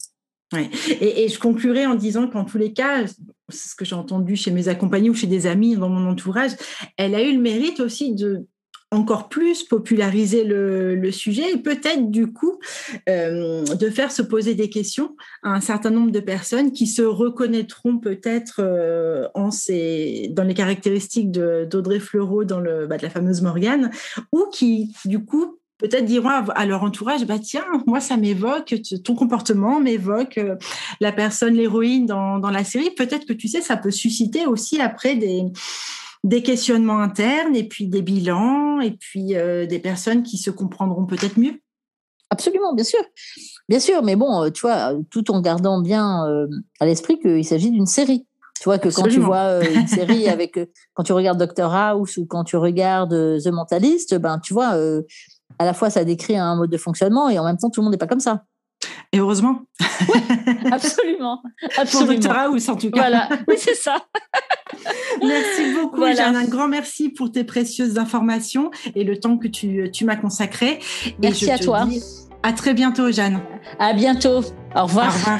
Ouais. Et, et, je conclurai en disant qu'en tous les cas, c'est ce que j'ai entendu chez mes accompagnés ou chez des amis dans mon entourage, elle a eu le mérite aussi de encore plus populariser le, sujet et peut-être du coup euh, de faire se poser des questions à un certain nombre de personnes qui se reconnaîtront peut-être euh, en ces, dans les caractéristiques d'Audrey Fleurot dans le, bah, de la fameuse Morgane ou qui du coup peut-être diront à leur entourage, bah tiens, moi ça m'évoque, ton comportement m'évoque euh, la personne, l'héroïne dans, dans la série. Peut-être que tu sais, ça peut susciter aussi après des, des questionnements internes et puis des bilans et puis euh, des personnes qui se comprendront peut-être mieux. Absolument, bien sûr. Bien sûr, mais bon, euh, tu vois, tout en gardant bien euh, à l'esprit qu'il s'agit d'une série. Tu vois que quand tu vois une série [LAUGHS] avec, quand tu regardes Doctor House ou quand tu regardes The Mentalist, ben tu vois, à la fois ça décrit un mode de fonctionnement et en même temps tout le monde n'est pas comme ça. Et heureusement. absolument. [LAUGHS] absolument. Pour Doctor House en tout cas. Voilà, [LAUGHS] oui c'est ça. merci beaucoup, voilà. Un grand merci pour tes précieuses informations et le temps que tu, tu m'as consacré. Merci à toi. à très bientôt, Jeanne. À bientôt. Au revoir. Au revoir.